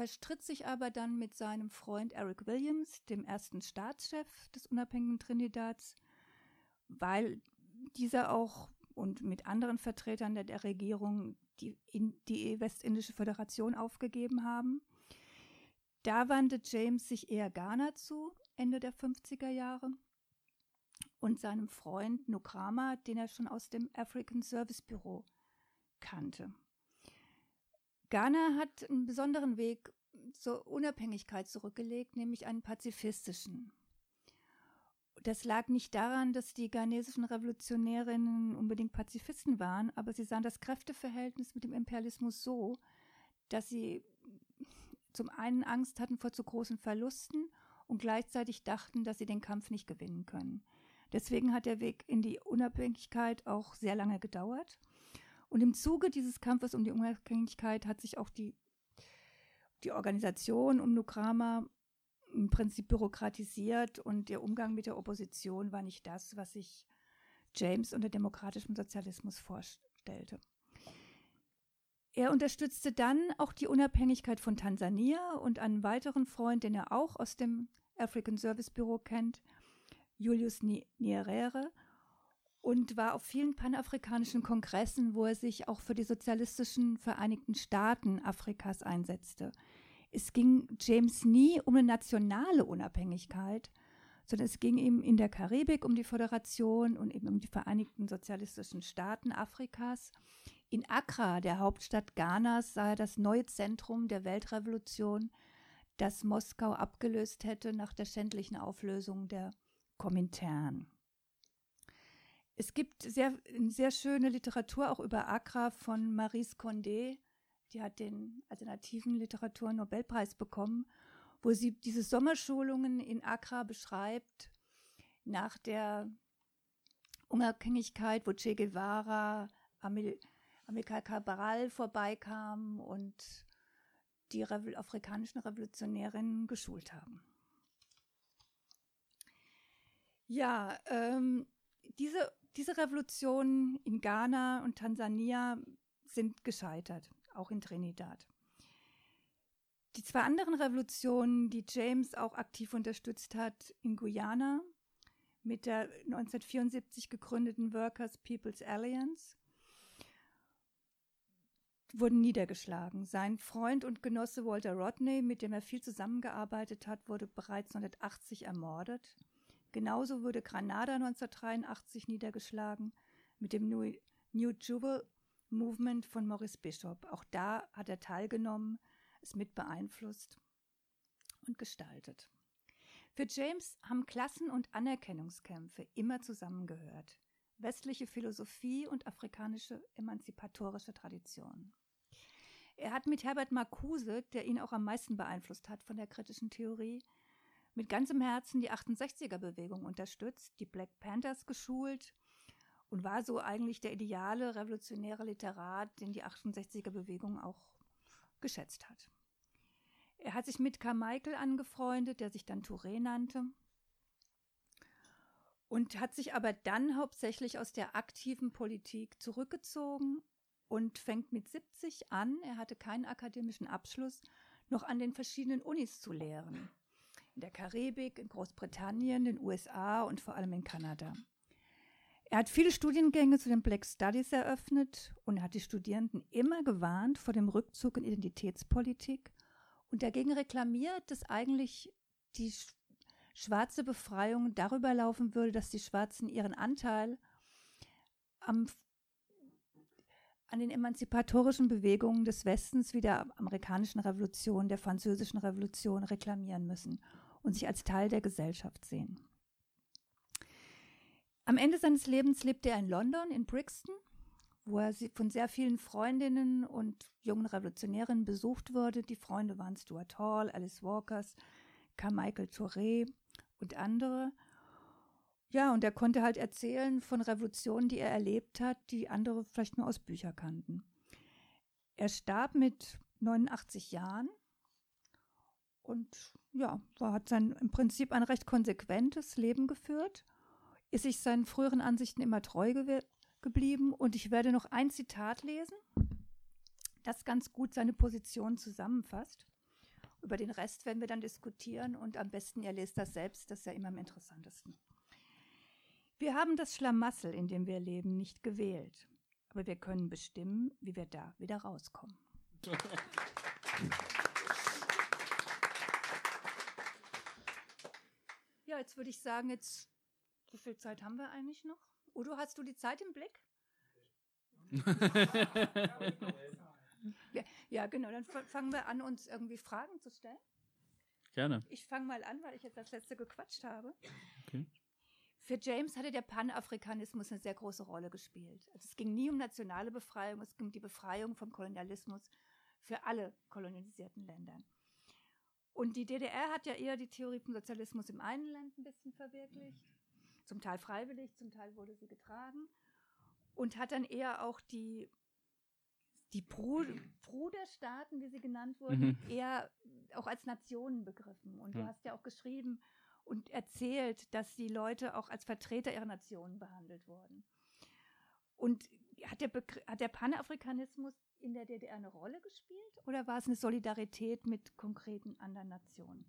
verstritt sich aber dann mit seinem Freund Eric Williams, dem ersten Staatschef des unabhängigen Trinidads, weil dieser auch und mit anderen Vertretern der, der Regierung die, in, die Westindische Föderation aufgegeben haben. Da wandte James sich eher Ghana zu, Ende der 50er Jahre und seinem Freund Nokrama, den er schon aus dem African Service Bureau kannte. Ghana hat einen besonderen Weg zur Unabhängigkeit zurückgelegt, nämlich einen pazifistischen. Das lag nicht daran, dass die ghanesischen Revolutionärinnen unbedingt Pazifisten waren, aber sie sahen das Kräfteverhältnis mit dem Imperialismus so, dass sie zum einen Angst hatten vor zu großen Verlusten und gleichzeitig dachten, dass sie den Kampf nicht gewinnen können. Deswegen hat der Weg in die Unabhängigkeit auch sehr lange gedauert. Und im Zuge dieses Kampfes um die Unabhängigkeit hat sich auch die, die Organisation um Nukrama im Prinzip bürokratisiert und der Umgang mit der Opposition war nicht das, was sich James unter demokratischem Sozialismus vorstellte. Er unterstützte dann auch die Unabhängigkeit von Tansania und einen weiteren Freund, den er auch aus dem African Service Bureau kennt, Julius Nyerere und war auf vielen panafrikanischen Kongressen, wo er sich auch für die sozialistischen Vereinigten Staaten Afrikas einsetzte. Es ging James nie um eine nationale Unabhängigkeit, sondern es ging ihm in der Karibik um die Föderation und eben um die Vereinigten Sozialistischen Staaten Afrikas. In Accra, der Hauptstadt Ghanas, sah er das neue Zentrum der Weltrevolution, das Moskau abgelöst hätte nach der schändlichen Auflösung der Komintern. Es gibt sehr, sehr schöne Literatur auch über Accra von Maurice Condé. Die hat den alternativen Literatur-Nobelpreis bekommen, wo sie diese Sommerschulungen in Accra beschreibt, nach der Unabhängigkeit, wo Che Guevara, Amil Amilcar Cabral vorbeikam und die Revo afrikanischen Revolutionärinnen geschult haben. Ja, ähm, diese diese Revolutionen in Ghana und Tansania sind gescheitert, auch in Trinidad. Die zwei anderen Revolutionen, die James auch aktiv unterstützt hat in Guyana mit der 1974 gegründeten Workers People's Alliance, wurden niedergeschlagen. Sein Freund und Genosse Walter Rodney, mit dem er viel zusammengearbeitet hat, wurde bereits 1980 ermordet. Genauso wurde Granada 1983 niedergeschlagen mit dem New, New Jubal Movement von Maurice Bishop. Auch da hat er teilgenommen, es mit beeinflusst und gestaltet. Für James haben Klassen- und Anerkennungskämpfe immer zusammengehört. Westliche Philosophie und afrikanische emanzipatorische Tradition. Er hat mit Herbert Marcuse, der ihn auch am meisten beeinflusst hat von der kritischen Theorie, mit ganzem Herzen die 68er-Bewegung unterstützt, die Black Panthers geschult und war so eigentlich der ideale revolutionäre Literat, den die 68er-Bewegung auch geschätzt hat. Er hat sich mit Carmichael angefreundet, der sich dann Touré nannte und hat sich aber dann hauptsächlich aus der aktiven Politik zurückgezogen und fängt mit 70 an, er hatte keinen akademischen Abschluss, noch an den verschiedenen Unis zu lehren in der Karibik, in Großbritannien, den USA und vor allem in Kanada. Er hat viele Studiengänge zu den Black Studies eröffnet und hat die Studierenden immer gewarnt vor dem Rückzug in Identitätspolitik und dagegen reklamiert, dass eigentlich die schwarze Befreiung darüber laufen würde, dass die Schwarzen ihren Anteil am, an den emanzipatorischen Bewegungen des Westens wie der amerikanischen Revolution, der französischen Revolution reklamieren müssen und sich als Teil der Gesellschaft sehen. Am Ende seines Lebens lebte er in London, in Brixton, wo er von sehr vielen Freundinnen und jungen Revolutionären besucht wurde. Die Freunde waren Stuart Hall, Alice Walkers, Carmichael Touré und andere. Ja, und er konnte halt erzählen von Revolutionen, die er erlebt hat, die andere vielleicht nur aus Büchern kannten. Er starb mit 89 Jahren und ja, war, hat sein im Prinzip ein recht konsequentes Leben geführt, ist sich seinen früheren Ansichten immer treu ge geblieben und ich werde noch ein Zitat lesen, das ganz gut seine Position zusammenfasst. Über den Rest werden wir dann diskutieren und am besten ihr lest das selbst, das ist ja immer am interessantesten. Wir haben das Schlamassel, in dem wir leben, nicht gewählt, aber wir können bestimmen, wie wir da wieder rauskommen. jetzt würde ich sagen, jetzt, wie viel Zeit haben wir eigentlich noch? Udo, hast du die Zeit im Blick? ja, ja, genau. Dann fangen wir an, uns irgendwie Fragen zu stellen. Gerne. Ich fange mal an, weil ich jetzt das letzte gequatscht habe. Okay. Für James hatte der Panafrikanismus eine sehr große Rolle gespielt. Also es ging nie um nationale Befreiung, es ging um die Befreiung vom Kolonialismus für alle kolonisierten Ländern. Und die DDR hat ja eher die Theorie vom Sozialismus im einen Land ein bisschen verwirklicht. Zum Teil freiwillig, zum Teil wurde sie getragen. Und hat dann eher auch die, die Bruderstaaten, wie sie genannt wurden, mhm. eher auch als Nationen begriffen. Und du hast ja auch geschrieben und erzählt, dass die Leute auch als Vertreter ihrer Nationen behandelt wurden. Und hat der, hat der Panafrikanismus in der DDR eine Rolle gespielt oder war es eine Solidarität mit konkreten anderen Nationen?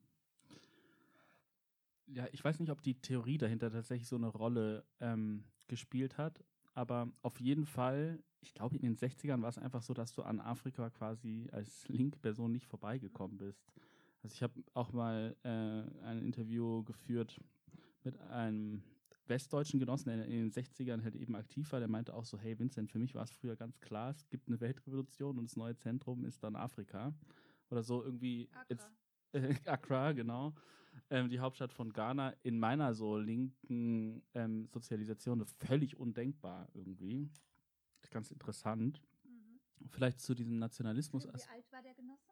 Ja, ich weiß nicht, ob die Theorie dahinter tatsächlich so eine Rolle ähm, gespielt hat, aber auf jeden Fall, ich glaube, in den 60ern war es einfach so, dass du an Afrika quasi als linke Person nicht vorbeigekommen bist. Also ich habe auch mal äh, ein Interview geführt mit einem westdeutschen Genossen, der in den 60ern halt eben aktiv war, der meinte auch so, hey Vincent, für mich war es früher ganz klar, es gibt eine Weltrevolution und das neue Zentrum ist dann Afrika. Oder so irgendwie Accra. jetzt äh, Accra, genau. Ähm, die Hauptstadt von Ghana, in meiner so linken ähm, Sozialisation völlig undenkbar irgendwie. Ganz interessant. Mhm. Vielleicht zu diesem Nationalismus. Wie alt war der Genosse?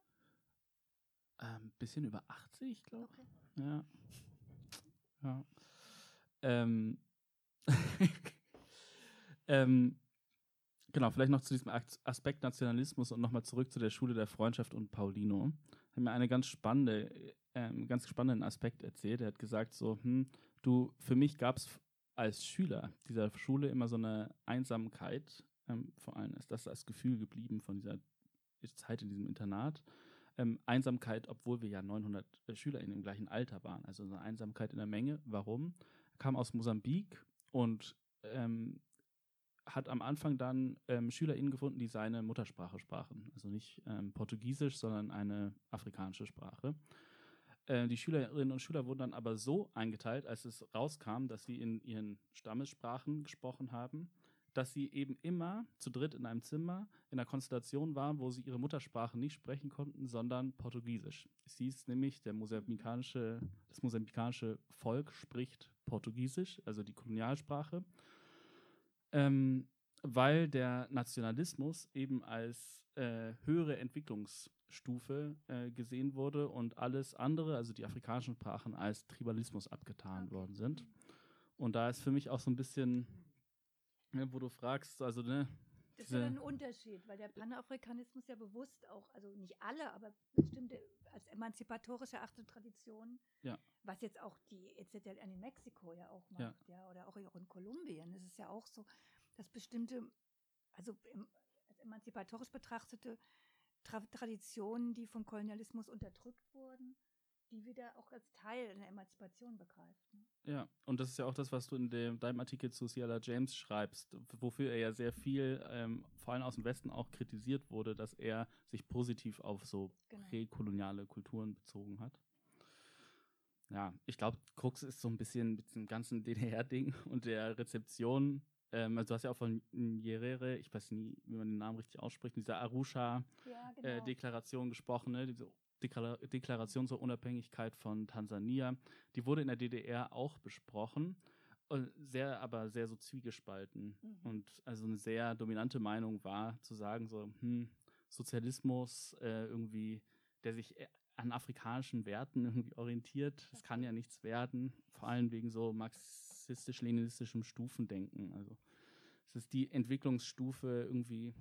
Ähm, bisschen über 80, glaube ich. Okay. Ja. Ja. Ähm, ähm, genau, vielleicht noch zu diesem Aspekt Nationalismus und nochmal zurück zu der Schule der Freundschaft und Paulino. Er hat mir eine ganz spannende, ähm, ganz spannenden Aspekt erzählt. Er hat gesagt so, hm, du, für mich gab es als Schüler dieser Schule immer so eine Einsamkeit. Ähm, vor allem ist das das Gefühl geblieben von dieser Zeit in diesem Internat ähm, Einsamkeit, obwohl wir ja 900 äh, Schüler in dem gleichen Alter waren. Also eine Einsamkeit in der Menge. Warum? Kam aus Mosambik und ähm, hat am Anfang dann ähm, SchülerInnen gefunden, die seine Muttersprache sprachen. Also nicht ähm, Portugiesisch, sondern eine afrikanische Sprache. Äh, die Schülerinnen und Schüler wurden dann aber so eingeteilt, als es rauskam, dass sie in ihren Stammessprachen gesprochen haben, dass sie eben immer zu dritt in einem Zimmer in einer Konstellation waren, wo sie ihre Muttersprache nicht sprechen konnten, sondern Portugiesisch. Es hieß nämlich, der mosambikanische, das mosambikanische Volk spricht Portugiesisch, also die Kolonialsprache, ähm, weil der Nationalismus eben als äh, höhere Entwicklungsstufe äh, gesehen wurde und alles andere, also die afrikanischen Sprachen, als Tribalismus abgetan worden sind. Und da ist für mich auch so ein bisschen, ne, wo du fragst, also ne, Das ist ja ein Unterschied, weil der Panafrikanismus ja bewusst auch, also nicht alle, aber bestimmte als emanzipatorische Art und Tradition, Ja. was jetzt auch die EZLN in Mexiko ja auch Ja. macht, ja, oder auch in Kolumbien. Es ist ja auch so, dass bestimmte, also im, als emanzipatorisch betrachtete Tra Traditionen, die vom Kolonialismus unterdrückt wurden, die wieder auch als Teil einer Emanzipation begreift. Ne? Ja, und das ist ja auch das, was du in dem, deinem Artikel zu Ciala James schreibst, wofür er ja sehr viel, ähm, vor allem aus dem Westen auch kritisiert wurde, dass er sich positiv auf so Genau. präkoloniale Kulturen bezogen hat. Ja, ich glaube, Krux ist so ein bisschen mit dem ganzen DDR-Ding und der Rezeption. Ähm, also du hast ja auch von Nyerere, ich weiß nie, wie man den Namen richtig ausspricht, dieser Arusha Ja, genau. äh, gesprochen, ne? diese Deklaration zur Unabhängigkeit von Tansania. Die wurde in der DDR auch besprochen, und sehr, aber sehr so zwiegespalten. Mhm. Und also eine sehr dominante Meinung war, zu sagen, so, hm, Sozialismus äh, irgendwie, der sich äh, an afrikanischen Werten irgendwie orientiert, das kann ja nichts werden, vor allem wegen so marxistisch-leninistischem Stufendenken. Also es ist die Entwicklungsstufe irgendwie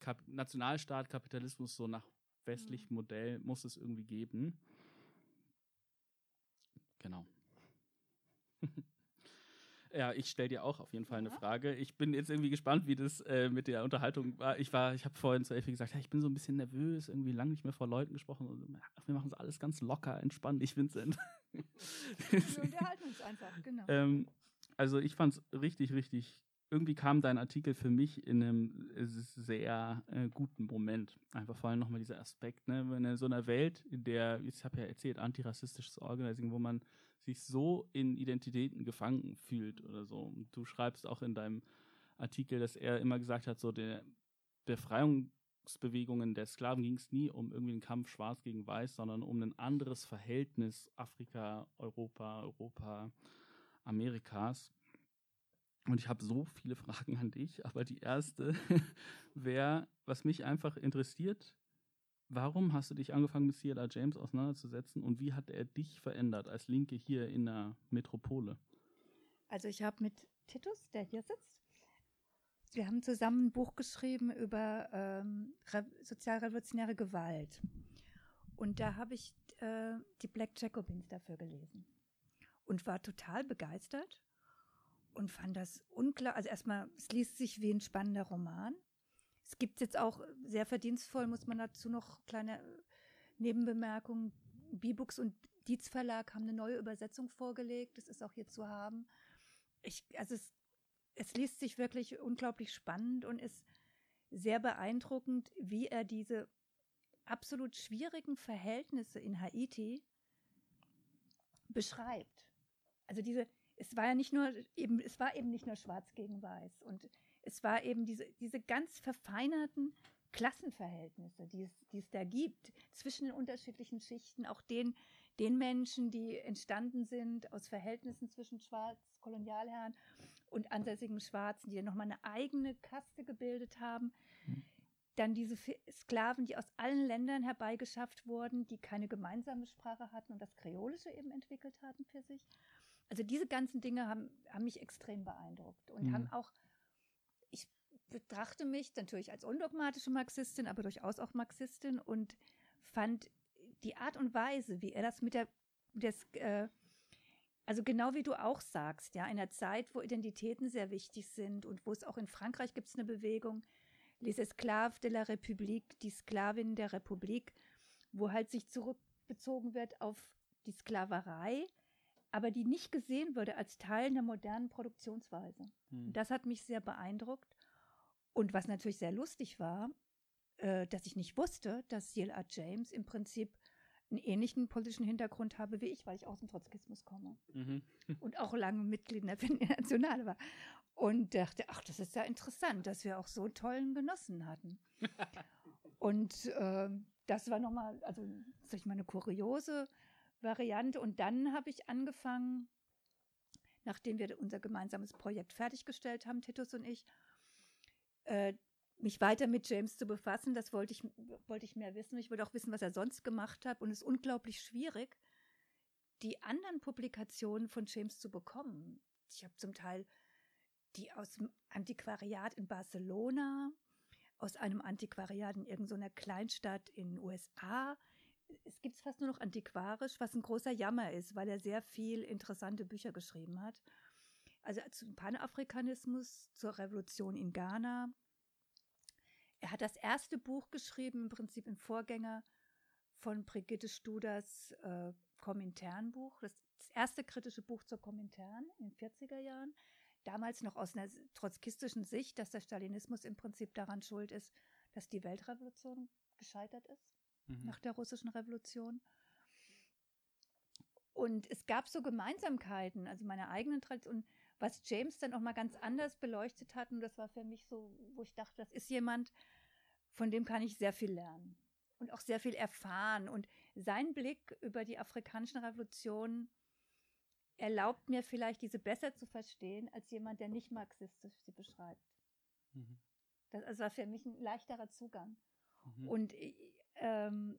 Kap Nationalstaat, Kapitalismus so nach westlichem Modell muss es irgendwie geben. Genau. ja, ich stelle dir auch auf jeden Fall eine Ja. Frage. Ich bin jetzt irgendwie gespannt, wie das äh, mit der Unterhaltung war. Ich war, ich habe vorhin zu Elfie gesagt, ja, ich bin so ein bisschen nervös, irgendwie lange nicht mehr vor Leuten gesprochen. Und, ach, wir machen es alles ganz locker, entspannt. Ich Vincent. Wir unterhalten uns einfach, genau. Ähm, also ich fand es richtig, richtig. Irgendwie kam dein Artikel für mich in einem äh, sehr äh, guten Moment. Einfach vor allem nochmal dieser Aspekt, ne? Wenn in so einer Welt, in der, ich habe ja erzählt, antirassistisches Organizing, wo man sich so in Identitäten gefangen fühlt oder so. Und du schreibst auch in deinem Artikel, dass er immer gesagt hat, so der Befreiungsbewegungen der Sklaven ging es nie um irgendwie einen Kampf schwarz gegen weiß, sondern um ein anderes Verhältnis Afrika, Europa, Europa, Amerikas. Und ich habe so viele Fragen an dich, aber die erste wäre, was mich einfach interessiert, warum hast du dich angefangen mit C.L.A. James auseinanderzusetzen und wie hat er dich verändert als Linke hier in der Metropole? Also ich habe mit Titus, der hier sitzt, wir haben zusammen ein Buch geschrieben über ähm, re- sozialrevolutionäre Gewalt. Und da habe ich äh, die Black Jacobins dafür gelesen und war total begeistert und fand das unklar. Also erstmal, es liest sich wie ein spannender Roman. Es gibt jetzt auch sehr verdienstvoll, muss man dazu noch kleine Nebenbemerkungen. B-Books und Dietz Verlag haben eine neue Übersetzung vorgelegt. Das ist auch hier zu haben. Ich, also es, es liest sich wirklich unglaublich spannend und ist sehr beeindruckend, wie er diese absolut schwierigen Verhältnisse in Haiti beschreibt. Also diese es war ja nicht nur eben, es war eben nicht nur Schwarz gegen Weiß und es war eben diese, diese ganz verfeinerten Klassenverhältnisse, die es, die es da gibt zwischen den unterschiedlichen Schichten, auch den, den Menschen, die entstanden sind aus Verhältnissen zwischen Schwarz, Kolonialherren und ansässigen Schwarzen, die dann nochmal eine eigene Kaste gebildet haben. Mhm. Dann diese Sklaven, die aus allen Ländern herbeigeschafft wurden, die keine gemeinsame Sprache hatten und das Kreolische eben entwickelt hatten für sich. Also diese ganzen Dinge haben, haben mich extrem beeindruckt und mhm. haben auch, ich betrachte mich natürlich als undogmatische Marxistin, aber durchaus auch Marxistin und fand die Art und Weise, wie er das mit der, das, äh, also genau wie du auch sagst, ja, in einer Zeit, wo Identitäten sehr wichtig sind und wo es auch in Frankreich gibt es eine Bewegung, Les Esclaves de la République, die Sklavinnen der Republik, wo halt sich zurückbezogen wird auf die Sklaverei, aber die nicht gesehen würde als Teil einer modernen Produktionsweise. Hm. Das hat mich sehr beeindruckt. Und was natürlich sehr lustig war, äh, dass ich nicht wusste, dass R. James im Prinzip einen ähnlichen politischen Hintergrund habe wie ich, weil ich aus dem Trotzkismus komme mhm. und auch lange Mitglied in der Internationale war. Und dachte, ach, das ist ja interessant, dass wir auch so tollen Genossen hatten. und äh, das war nochmal, also sag ich mal, eine kuriose Variante. Und dann habe ich angefangen, nachdem wir unser gemeinsames Projekt fertiggestellt haben, Titus und ich, äh, mich weiter mit James zu befassen. Das wollte ich, wollte ich mehr wissen. Ich wollte auch wissen, was er sonst gemacht hat. Und es ist unglaublich schwierig, die anderen Publikationen von James zu bekommen. Ich habe zum Teil die aus dem Antiquariat in Barcelona, aus einem Antiquariat in irgendeiner Kleinstadt in den USA. Es gibt es fast nur noch antiquarisch, was ein großer Jammer ist, weil er sehr viel interessante Bücher geschrieben hat. Also zum Panafrikanismus, zur Revolution in Ghana, er hat das erste Buch geschrieben, im Prinzip ein Vorgänger von Brigitte Studers äh, Kominternbuch, das, das erste kritische Buch zur Komintern in den 40er Jahren. Damals noch aus einer trotzkistischen Sicht, dass der Stalinismus im Prinzip daran schuld ist, dass die Weltrevolution gescheitert ist, mhm. nach der russischen Revolution. Und es gab so Gemeinsamkeiten, also meine eigenen Traditionen, was James dann auch mal ganz anders beleuchtet hat. Und das war für mich so, wo ich dachte, das ist jemand, von dem kann ich sehr viel lernen und auch sehr viel erfahren. Und sein Blick über die afrikanischen Revolutionen erlaubt mir vielleicht, diese besser zu verstehen, als jemand, der nicht marxistisch sie beschreibt. Mhm. Das also war für mich ein leichterer Zugang. Mhm. Und ähm,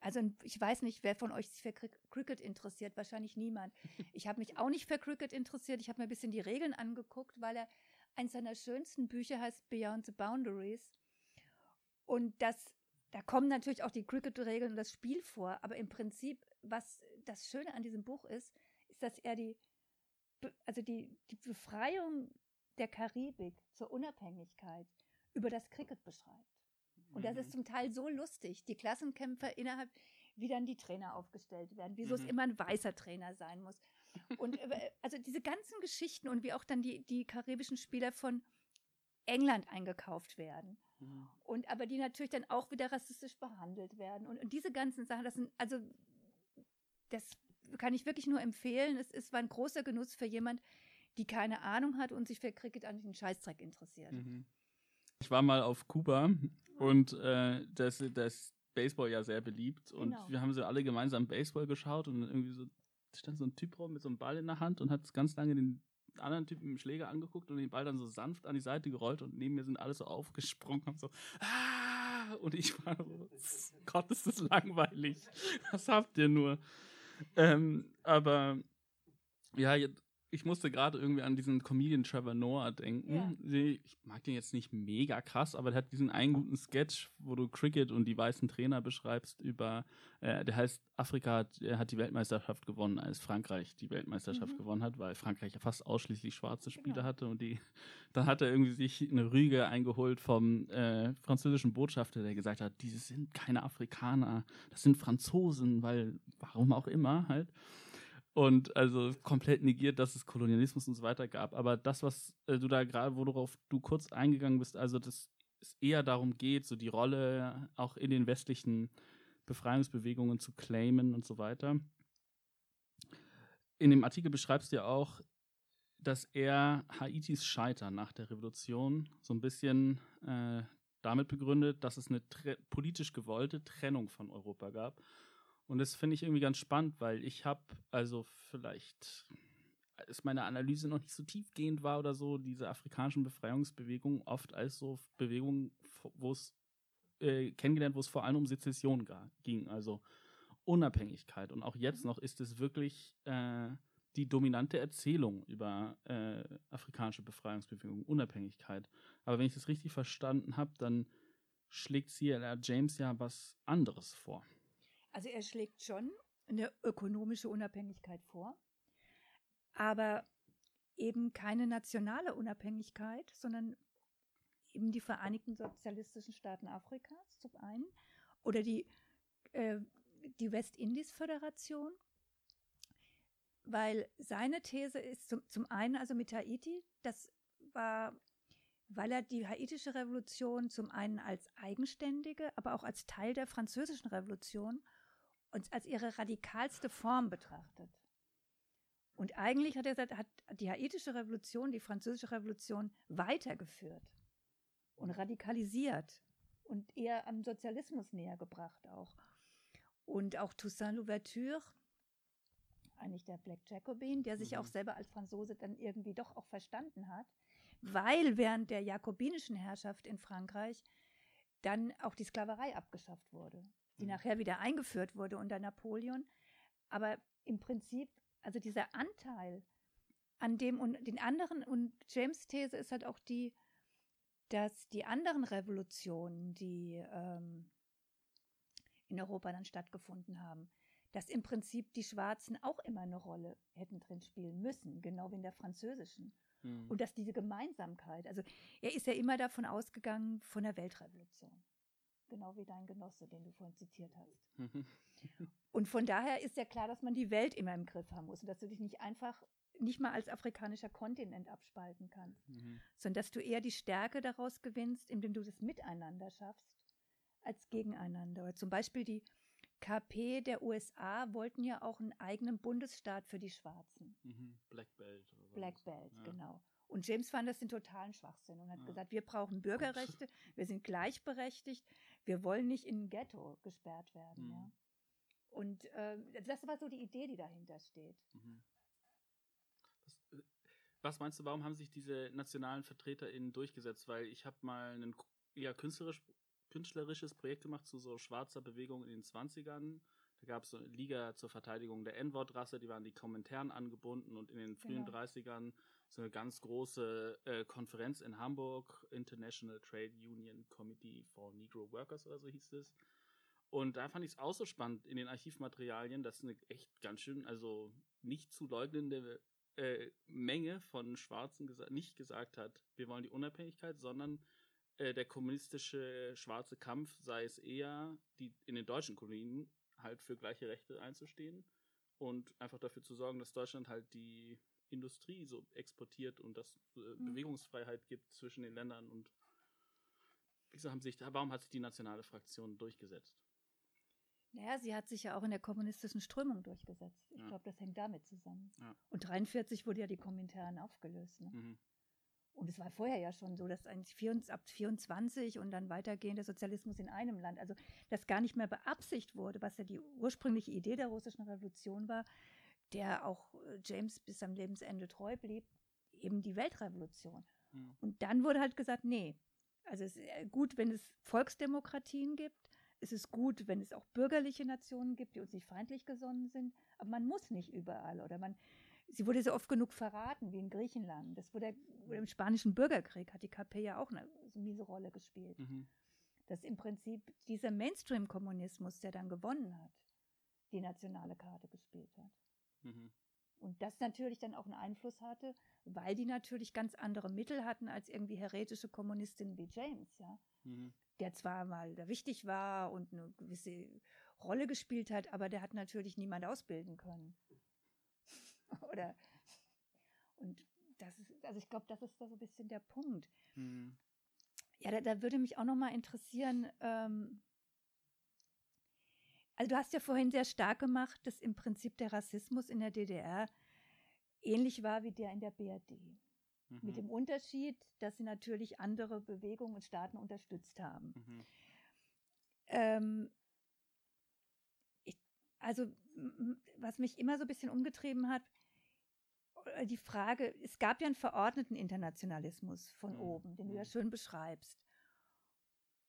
also ich weiß nicht, wer von euch sich für Cricket interessiert. Wahrscheinlich niemand. Ich habe mich auch nicht für Cricket interessiert. Ich habe mir ein bisschen die Regeln angeguckt, weil er eins seiner schönsten Bücher heißt Beyond the Boundaries. Und das, da kommen natürlich auch die Cricket-Regeln und das Spiel vor. Aber im Prinzip, was das Schöne an diesem Buch ist, ist, dass er die, also die, die Befreiung der Karibik zur Unabhängigkeit über das Cricket beschreibt. Und das ist mhm. zum Teil so lustig. Die Klassenkämpfer innerhalb, wie dann die Trainer aufgestellt werden, wieso mhm. es immer ein weißer Trainer sein muss. Und äh, also diese ganzen Geschichten und wie auch dann die, die karibischen Spieler von England eingekauft werden. Mhm. Und aber die natürlich dann auch wieder rassistisch behandelt werden. Und, und diese ganzen Sachen, das sind, also das kann ich wirklich nur empfehlen. Es, es war ein großer Genuss für jemand, die keine Ahnung hat und sich für Cricket an den Scheißdreck interessiert. Mhm. Ich war mal auf Kuba und äh, das, das Baseball ja sehr beliebt und genau. wir haben so alle gemeinsam Baseball geschaut und irgendwie so stand so ein Typ rum mit so einem Ball in der Hand und hat ganz lange den anderen Typen mit dem Schläger angeguckt und den Ball dann so sanft an die Seite gerollt und neben mir sind alle so aufgesprungen und so ah! und ich war so Gott ist das langweilig was habt ihr nur ähm, aber ja ich musste gerade irgendwie an diesen Comedian Trevor Noah denken. Ja. Ich mag den jetzt nicht mega krass, aber der hat diesen einen guten Sketch, wo du Cricket und die weißen Trainer beschreibst über, äh, der heißt Afrika hat, hat die Weltmeisterschaft gewonnen, als Frankreich die Weltmeisterschaft mhm. gewonnen hat, weil Frankreich ja fast ausschließlich schwarze Spieler genau. hatte und die, dann hat er irgendwie sich eine Rüge eingeholt vom äh, französischen Botschafter, der gesagt hat, diese sind keine Afrikaner, das sind Franzosen, weil warum auch immer halt und also komplett negiert, dass es Kolonialismus und so weiter gab. Aber das, was äh, du da gerade, worauf du kurz eingegangen bist, also dass es eher darum geht, so die Rolle auch in den westlichen Befreiungsbewegungen zu claimen und so weiter. In dem Artikel beschreibst du ja auch, dass er Haitis Scheitern nach der Revolution so ein bisschen äh, damit begründet, dass es eine politisch gewollte Trennung von Europa gab. Und das finde ich irgendwie ganz spannend, weil ich habe, also vielleicht ist meine Analyse noch nicht so tiefgehend war oder so, diese afrikanischen Befreiungsbewegungen oft als so Bewegungen, wo es äh, kennengelernt, wo es vor allem um Sezession ging, also Unabhängigkeit. Und auch jetzt noch ist es wirklich äh, die dominante Erzählung über äh, afrikanische Befreiungsbewegungen, Unabhängigkeit. Aber wenn ich das richtig verstanden habe, dann schlägt CLR James ja was anderes vor. Also er schlägt schon eine ökonomische Unabhängigkeit vor, aber eben keine nationale Unabhängigkeit, sondern eben die Vereinigten Sozialistischen Staaten Afrikas zum einen oder die, äh, die Westindies-Föderation weil seine These ist zum, zum einen also mit Haiti, das war, weil er die haitische Revolution zum einen als eigenständige, aber auch als Teil der französischen Revolution und als ihre radikalste Form betrachtet. Und eigentlich hat er gesagt, hat die haitische Revolution, die französische Revolution weitergeführt und radikalisiert und eher am Sozialismus näher gebracht auch. Und auch Toussaint Louverture, eigentlich der Black Jacobin, der sich mhm. auch selber als Franzose dann irgendwie doch auch verstanden hat, weil während der jakobinischen Herrschaft in Frankreich dann auch die Sklaverei abgeschafft wurde, die mhm. nachher wieder eingeführt wurde unter Napoleon. Aber im Prinzip, also dieser Anteil an dem und den anderen, und James These ist halt auch die, dass die anderen Revolutionen, die ähm, in Europa dann stattgefunden haben, dass im Prinzip die Schwarzen auch immer eine Rolle hätten drin spielen müssen, genau wie in der französischen. Mhm. Und dass diese Gemeinsamkeit, also er ist ja immer davon ausgegangen von der Weltrevolution. Genau wie dein Genosse, den du vorhin zitiert hast. Mhm. und von daher ist ja klar, dass man die Welt immer im Griff haben muss und dass du dich nicht einfach nicht mal als afrikanischer Kontinent abspalten kannst, mhm. sondern dass du eher die Stärke daraus gewinnst, indem du das Miteinander schaffst, als gegeneinander. Oder zum Beispiel die KP der USA wollten ja auch einen eigenen Bundesstaat für die Schwarzen. Mhm. Black Belt. Oder Black Belt, ja. genau. Und James fand das den totalen Schwachsinn und hat ja. gesagt, wir brauchen Bürgerrechte, wir sind gleichberechtigt, wir wollen nicht in ein Ghetto gesperrt werden. Mhm. Ja. Und äh, das war so die Idee, die dahinter steht. Mhm. Was, äh, was, meinst du, warum haben sich diese nationalen VertreterInnen durchgesetzt? Weil ich habe mal einen eher künstlerisch künstlerisches Projekt gemacht zu so schwarzer Bewegung in den 20ern. Da gab es so eine Liga zur Verteidigung der N-Wort-Rasse, die waren die Kommentaren angebunden und in den frühen genau. 30ern so eine ganz große äh, Konferenz in Hamburg, International Trade Union Committee for Negro Workers oder so hieß es. Und da fand ich es auch so spannend in den Archivmaterialien, dass eine echt ganz schön, also nicht zu leugnende äh, Menge von Schwarzen gesa nicht gesagt hat, wir wollen die Unabhängigkeit, sondern äh, der kommunistische schwarze Kampf sei es eher, die in den deutschen Kolonien halt für gleiche Rechte einzustehen und einfach dafür zu sorgen, dass Deutschland halt die Industrie so exportiert und dass äh, mhm. Bewegungsfreiheit gibt zwischen den Ländern und wieso haben sich, warum hat sich die nationale Fraktion durchgesetzt? Naja, sie hat sich ja auch in der kommunistischen Strömung durchgesetzt. Ich ja. glaube, das hängt damit zusammen. Ja. Und 43 wurde ja die Kommentaren aufgelöst. Ne? Mhm. Und es war vorher ja schon so, dass eigentlich ab 24 und dann weitergehender Sozialismus in einem Land, also das gar nicht mehr beabsichtigt wurde, was ja die ursprüngliche Idee der russischen Revolution war, der auch äh, James bis am Lebensende treu blieb, eben die Weltrevolution. Mhm. Und dann wurde halt gesagt, nee, also es ist gut, wenn es Volksdemokratien gibt, es ist gut, wenn es auch bürgerliche Nationen gibt, die uns nicht feindlich gesonnen sind, aber man muss nicht überall oder man, sie wurde so oft genug verraten, wie in Griechenland. Das wurde, wurde im Spanischen Bürgerkrieg, hat die KP ja auch eine so miese Rolle gespielt. Mhm. Dass im Prinzip dieser Mainstream-Kommunismus, der dann gewonnen hat, die nationale Karte gespielt hat. Mhm. Und das natürlich dann auch einen Einfluss hatte, weil die natürlich ganz andere Mittel hatten als irgendwie heretische Kommunistinnen wie James, ja. Mhm. Der zwar mal da wichtig war und eine gewisse Rolle gespielt hat, aber der hat natürlich niemand ausbilden können. Oder und das ist, also ich glaube, das ist da so ein bisschen der Punkt. Mhm. Ja, da, da, würde mich auch noch mal interessieren, ähm, also du hast ja vorhin sehr stark gemacht, dass im Prinzip der Rassismus in der DDR ähnlich war wie der in der BRD. Mit Mhm. dem Unterschied, dass sie natürlich andere Bewegungen und Staaten unterstützt haben. Mhm. Ähm, ich, also, was mich immer so ein bisschen umgetrieben hat, die Frage, es gab ja einen verordneten Internationalismus von Mhm. oben, den du ja Mhm. schön beschreibst.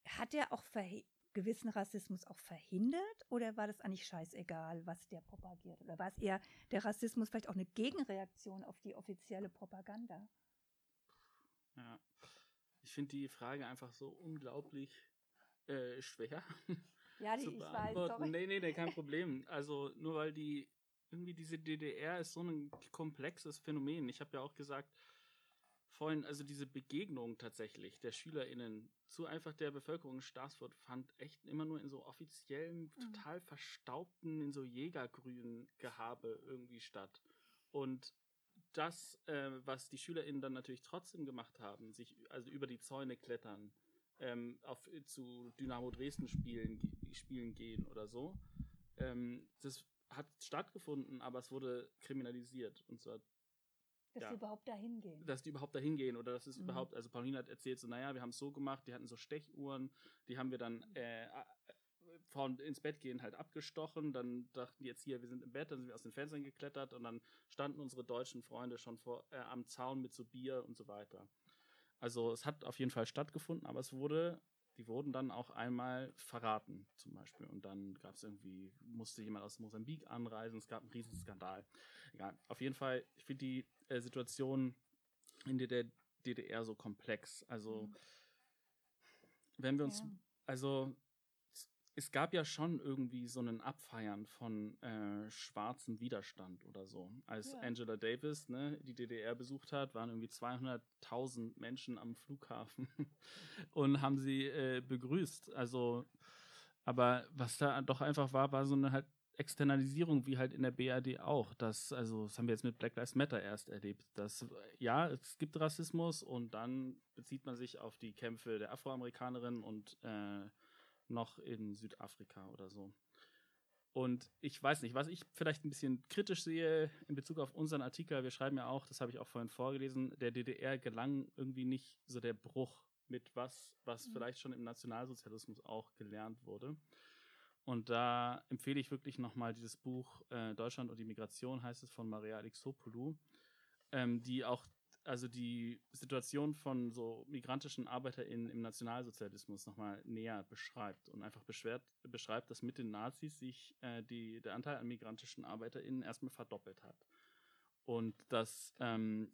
Hat der auch gewissen Rassismus auch verhindert oder war das eigentlich scheißegal, was der propagiert? Oder war es eher der Rassismus vielleicht auch eine Gegenreaktion auf die offizielle Propaganda? Ja. Ich finde die Frage einfach so unglaublich äh, schwer Ja, die, zu ich weiß, sorry. Nee, nee, nee, kein Problem. Also nur weil die irgendwie diese DDR ist so ein komplexes Phänomen. Ich habe ja auch gesagt vorhin, also diese Begegnung tatsächlich der SchülerInnen zu einfach der Bevölkerung in Starsfurt fand echt immer nur in so offiziellen, Mhm. total verstaubten, in so Jägergrün Gehabe irgendwie statt. Und das, äh, was die SchülerInnen dann natürlich trotzdem gemacht haben, sich also über die Zäune klettern, ähm, auf, zu Dynamo Dresden spielen, spielen gehen oder so, ähm, das hat stattgefunden, aber es wurde kriminalisiert. Und zwar, dass ja. sie überhaupt dahin gehen. dass die überhaupt dahin gehen oder dass es Mhm. überhaupt, also Pauline hat erzählt, so, naja, wir haben es so gemacht, die hatten so Stechuhren, die haben wir dann äh, äh, vor ins Bett gehen halt abgestochen, dann dachten die jetzt hier, wir sind im Bett, dann sind wir aus den Fenstern geklettert und dann standen unsere deutschen Freunde schon vor, äh, am Zaun mit so Bier und so weiter. Also es hat auf jeden Fall stattgefunden, aber es wurde, die wurden dann auch einmal verraten, zum Beispiel. Und dann gab es irgendwie, musste jemand aus Mosambik anreisen, es gab einen riesen Skandal. Egal. Auf jeden Fall, ich finde die äh, Situation in der DDR so komplex. Also, Mhm. wenn wir uns, Ja. also es- gab ja schon irgendwie so einen Abfeiern von äh, schwarzem Widerstand oder so. Als Ja. Angela Davis ne, die DDR besucht hat, waren irgendwie 200.000 Menschen am Flughafen und haben sie äh, begrüßt. Also, aber was da doch einfach war, war so eine halt Externalisierung, wie halt in der BRD auch. Das, also, das haben wir jetzt mit Black Lives Matter erst erlebt. Dass, ja, es gibt Rassismus und dann bezieht man sich auf die Kämpfe der Afroamerikanerin und äh, noch in Südafrika oder so. Und ich weiß nicht, was ich vielleicht ein bisschen kritisch sehe in Bezug auf unseren Artikel, wir schreiben ja auch, das habe ich auch vorhin vorgelesen, der DDR gelang irgendwie nicht so der Bruch mit was, was Mhm. vielleicht schon im Nationalsozialismus auch gelernt wurde. Und da empfehle ich wirklich nochmal dieses Buch äh, Deutschland und die Migration, heißt es, von Maria Alexopoulou, ähm, die auch also die Situation von so migrantischen ArbeiterInnen im Nationalsozialismus nochmal näher beschreibt und einfach beschwert, beschreibt, dass mit den Nazis sich äh, die, der Anteil an migrantischen ArbeiterInnen erstmal verdoppelt hat. Und dass, ähm,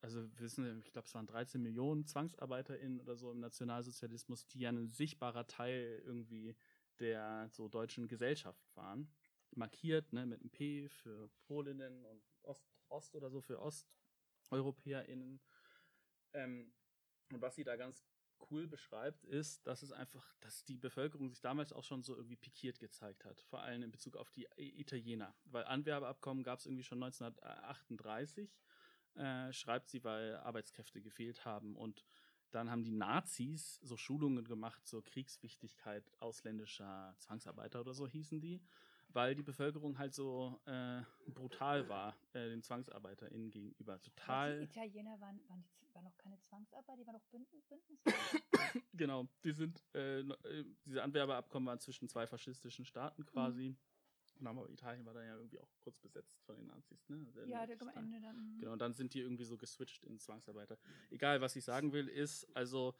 also wir wissen, ich glaube, es waren 13 Millionen ZwangsarbeiterInnen oder so im Nationalsozialismus, die ja ein sichtbarer Teil irgendwie der so deutschen Gesellschaft waren. Markiert, ne, mit einem P für Polinnen und Ost, Ost oder so für OsteuropäerInnen. Ähm, und was sie da ganz cool beschreibt, ist, dass es einfach, dass die Bevölkerung sich damals auch schon so irgendwie pikiert gezeigt hat. Vor allem in Bezug auf die Italiener. Weil Anwerbeabkommen gab es irgendwie schon 1938, äh, schreibt sie, weil Arbeitskräfte gefehlt haben. Und dann haben die Nazis so Schulungen gemacht zur Kriegswichtigkeit ausländischer Zwangsarbeiter oder so hießen die, weil die Bevölkerung halt so äh, brutal war äh, den ZwangsarbeiterInnen gegenüber. Aber Die Total. Italiener waren, waren, die, waren noch keine Zwangsarbeit, die waren noch Bündnis. Bündnis Genau, die sind, äh, äh, diese Anwerbeabkommen waren zwischen zwei faschistischen Staaten quasi. Genau, aber Italien war da ja irgendwie auch kurz besetzt von den Nazis, ne? Also ja, der der am. Ende dann. mhm. Genau, und dann sind die irgendwie so geswitcht in Zwangsarbeiter. Egal, was ich sagen will, ist, also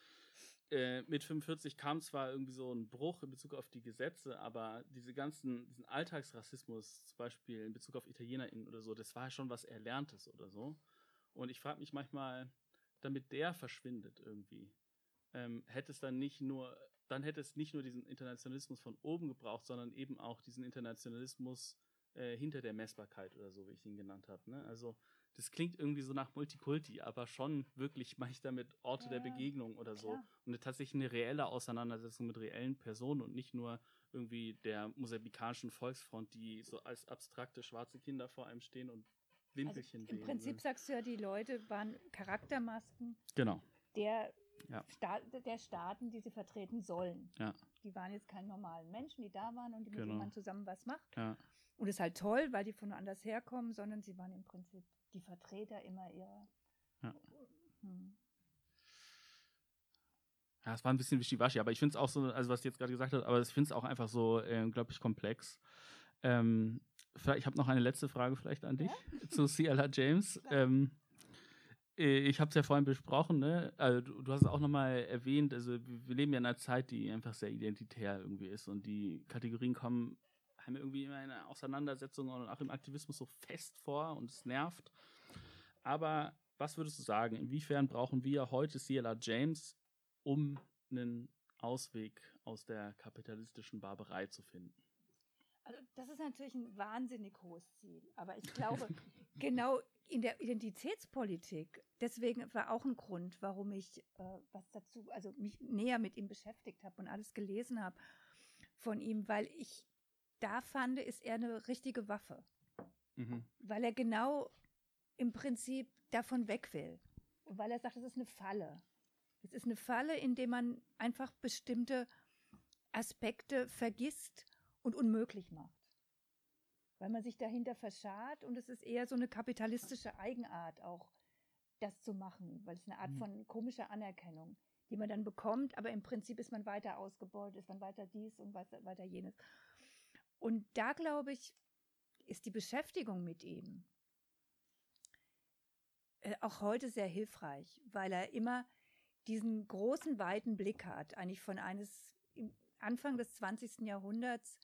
äh, mit 45 kam zwar irgendwie so ein Bruch in Bezug auf die Gesetze, aber diese ganzen, diesen Alltagsrassismus, zum Beispiel in Bezug auf ItalienerInnen oder so, das war schon was Erlerntes oder so. Und ich frage mich manchmal, damit der verschwindet irgendwie, ähm, hätte es dann nicht nur, dann hätte es nicht nur diesen Internationalismus von oben gebraucht, sondern eben auch diesen Internationalismus äh, hinter der Messbarkeit oder so, wie ich ihn genannt habe. Ne? Also das klingt irgendwie so nach Multikulti, aber schon wirklich mache ich damit Orte der Ja, Begegnung oder so. klar. Und eine, tatsächlich eine reelle Auseinandersetzung mit reellen Personen und nicht nur irgendwie der mosambikanischen Volksfront, die so als abstrakte schwarze Kinder vor einem stehen und Also Wimpelchen Im wählen, Prinzip ne? sagst du ja, die Leute waren Charaktermasken Genau. der, Ja. Sta der Staaten, die sie vertreten sollen. Ja. Die waren jetzt keine normalen Menschen, die da waren und die mit Genau. denen man zusammen was macht. Ja. Und das ist halt toll, weil die von woanders herkommen, sondern sie waren im Prinzip die Vertreter immer ihrer. Ja. Hm. Ja, es war ein bisschen wischiwaschi, aber ich finde es auch so, also was du jetzt gerade gesagt hast, aber ich finde es auch einfach so, äh, glaube ich, komplex. Ähm, ich habe noch eine letzte Frage vielleicht an dich ja? zu CLA James. Ähm, äh, ich habe es ja vorhin besprochen, ne? Also du, du hast es auch nochmal erwähnt, also wir leben ja in einer Zeit, die einfach sehr identitär irgendwie ist und die Kategorien kommen, haben irgendwie immer eine Auseinandersetzung und auch im Aktivismus so fest vor und es nervt. Aber was würdest du sagen, inwiefern brauchen wir heute CLA James, um einen Ausweg aus der kapitalistischen Barbarei zu finden? Also das ist natürlich ein wahnsinnig hohes Ziel, aber ich glaube, genau in der Identitätspolitik, deswegen war auch ein Grund, warum ich äh, was dazu, also mich näher mit ihm beschäftigt habe und alles gelesen habe von ihm, weil ich da fand, ist er eine richtige Waffe. Mhm. Weil er genau im Prinzip davon weg will. Und weil er sagt, es ist eine Falle. Es ist eine Falle, in der man einfach bestimmte Aspekte vergisst und unmöglich macht. Weil man sich dahinter verscharrt und es ist eher so eine kapitalistische Eigenart auch, das zu machen, weil es eine Art mhm. von komischer Anerkennung, die man dann bekommt, aber im Prinzip ist man weiter ausgebeutet, ist man weiter dies und weiter jenes. Und da glaube ich, ist die Beschäftigung mit ihm äh, auch heute sehr hilfreich, weil er immer diesen großen, weiten Blick hat, eigentlich von eines Anfang des 20. Jahrhunderts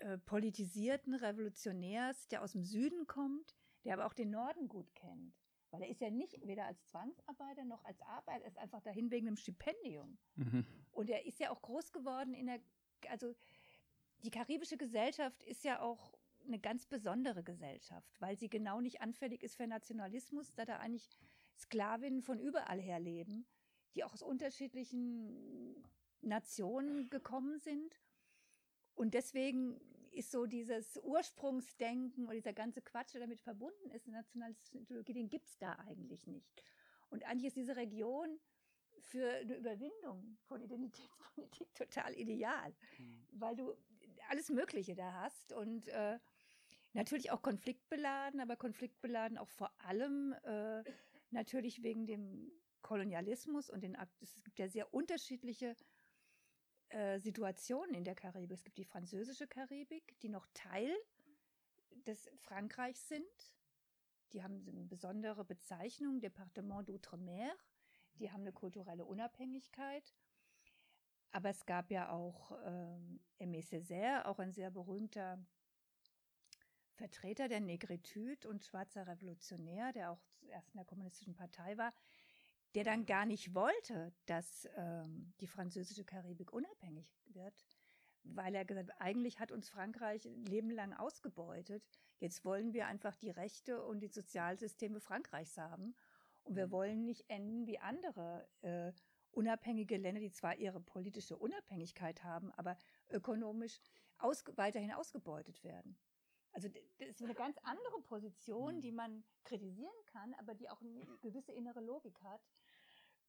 äh, politisierten Revolutionärs, der aus dem Süden kommt, der aber auch den Norden gut kennt. Weil er ist ja nicht weder als Zwangsarbeiter noch als Arbeiter, er ist einfach dahin wegen einem Stipendium. Mhm. Und er ist ja auch groß geworden in der, also die karibische Gesellschaft ist ja auch eine ganz besondere Gesellschaft, weil sie genau nicht anfällig ist für Nationalismus, da da eigentlich Sklavinnen von überall her leben, die auch aus unterschiedlichen Nationen gekommen sind. Und deswegen ist so dieses Ursprungsdenken oder dieser ganze Quatsch, der damit verbunden ist, eine nationalistische Ideologie, den gibt es da eigentlich nicht. Und eigentlich ist diese Region für eine Überwindung von Identitätspolitik total ideal, mhm. weil du alles Mögliche da hast und äh, natürlich auch konfliktbeladen, aber konfliktbeladen auch vor allem äh, natürlich wegen dem Kolonialismus und den es gibt ja sehr unterschiedliche äh, Situationen in der Karibik. Es gibt die französische Karibik, die noch Teil des Frankreichs sind. Die haben eine besondere Bezeichnung, Departement d'Outre-mer. Die haben eine kulturelle Unabhängigkeit. Aber es gab ja auch ähm, Aimé Césaire, auch ein sehr berühmter Vertreter der Negritude und schwarzer Revolutionär, der auch zuerst in der kommunistischen Partei war, der dann gar nicht wollte, dass ähm, die französische Karibik unabhängig wird, weil er gesagt hat, eigentlich hat uns Frankreich ein Leben lang ausgebeutet. Jetzt wollen wir einfach die Rechte und die Sozialsysteme Frankreichs haben. Und wir mhm. wollen nicht enden wie andere äh, unabhängige Länder, die zwar ihre politische Unabhängigkeit haben, aber ökonomisch aus, weiterhin ausgebeutet werden. Also das ist eine ganz andere Position, mhm. die man kritisieren kann, aber die auch eine gewisse innere Logik hat.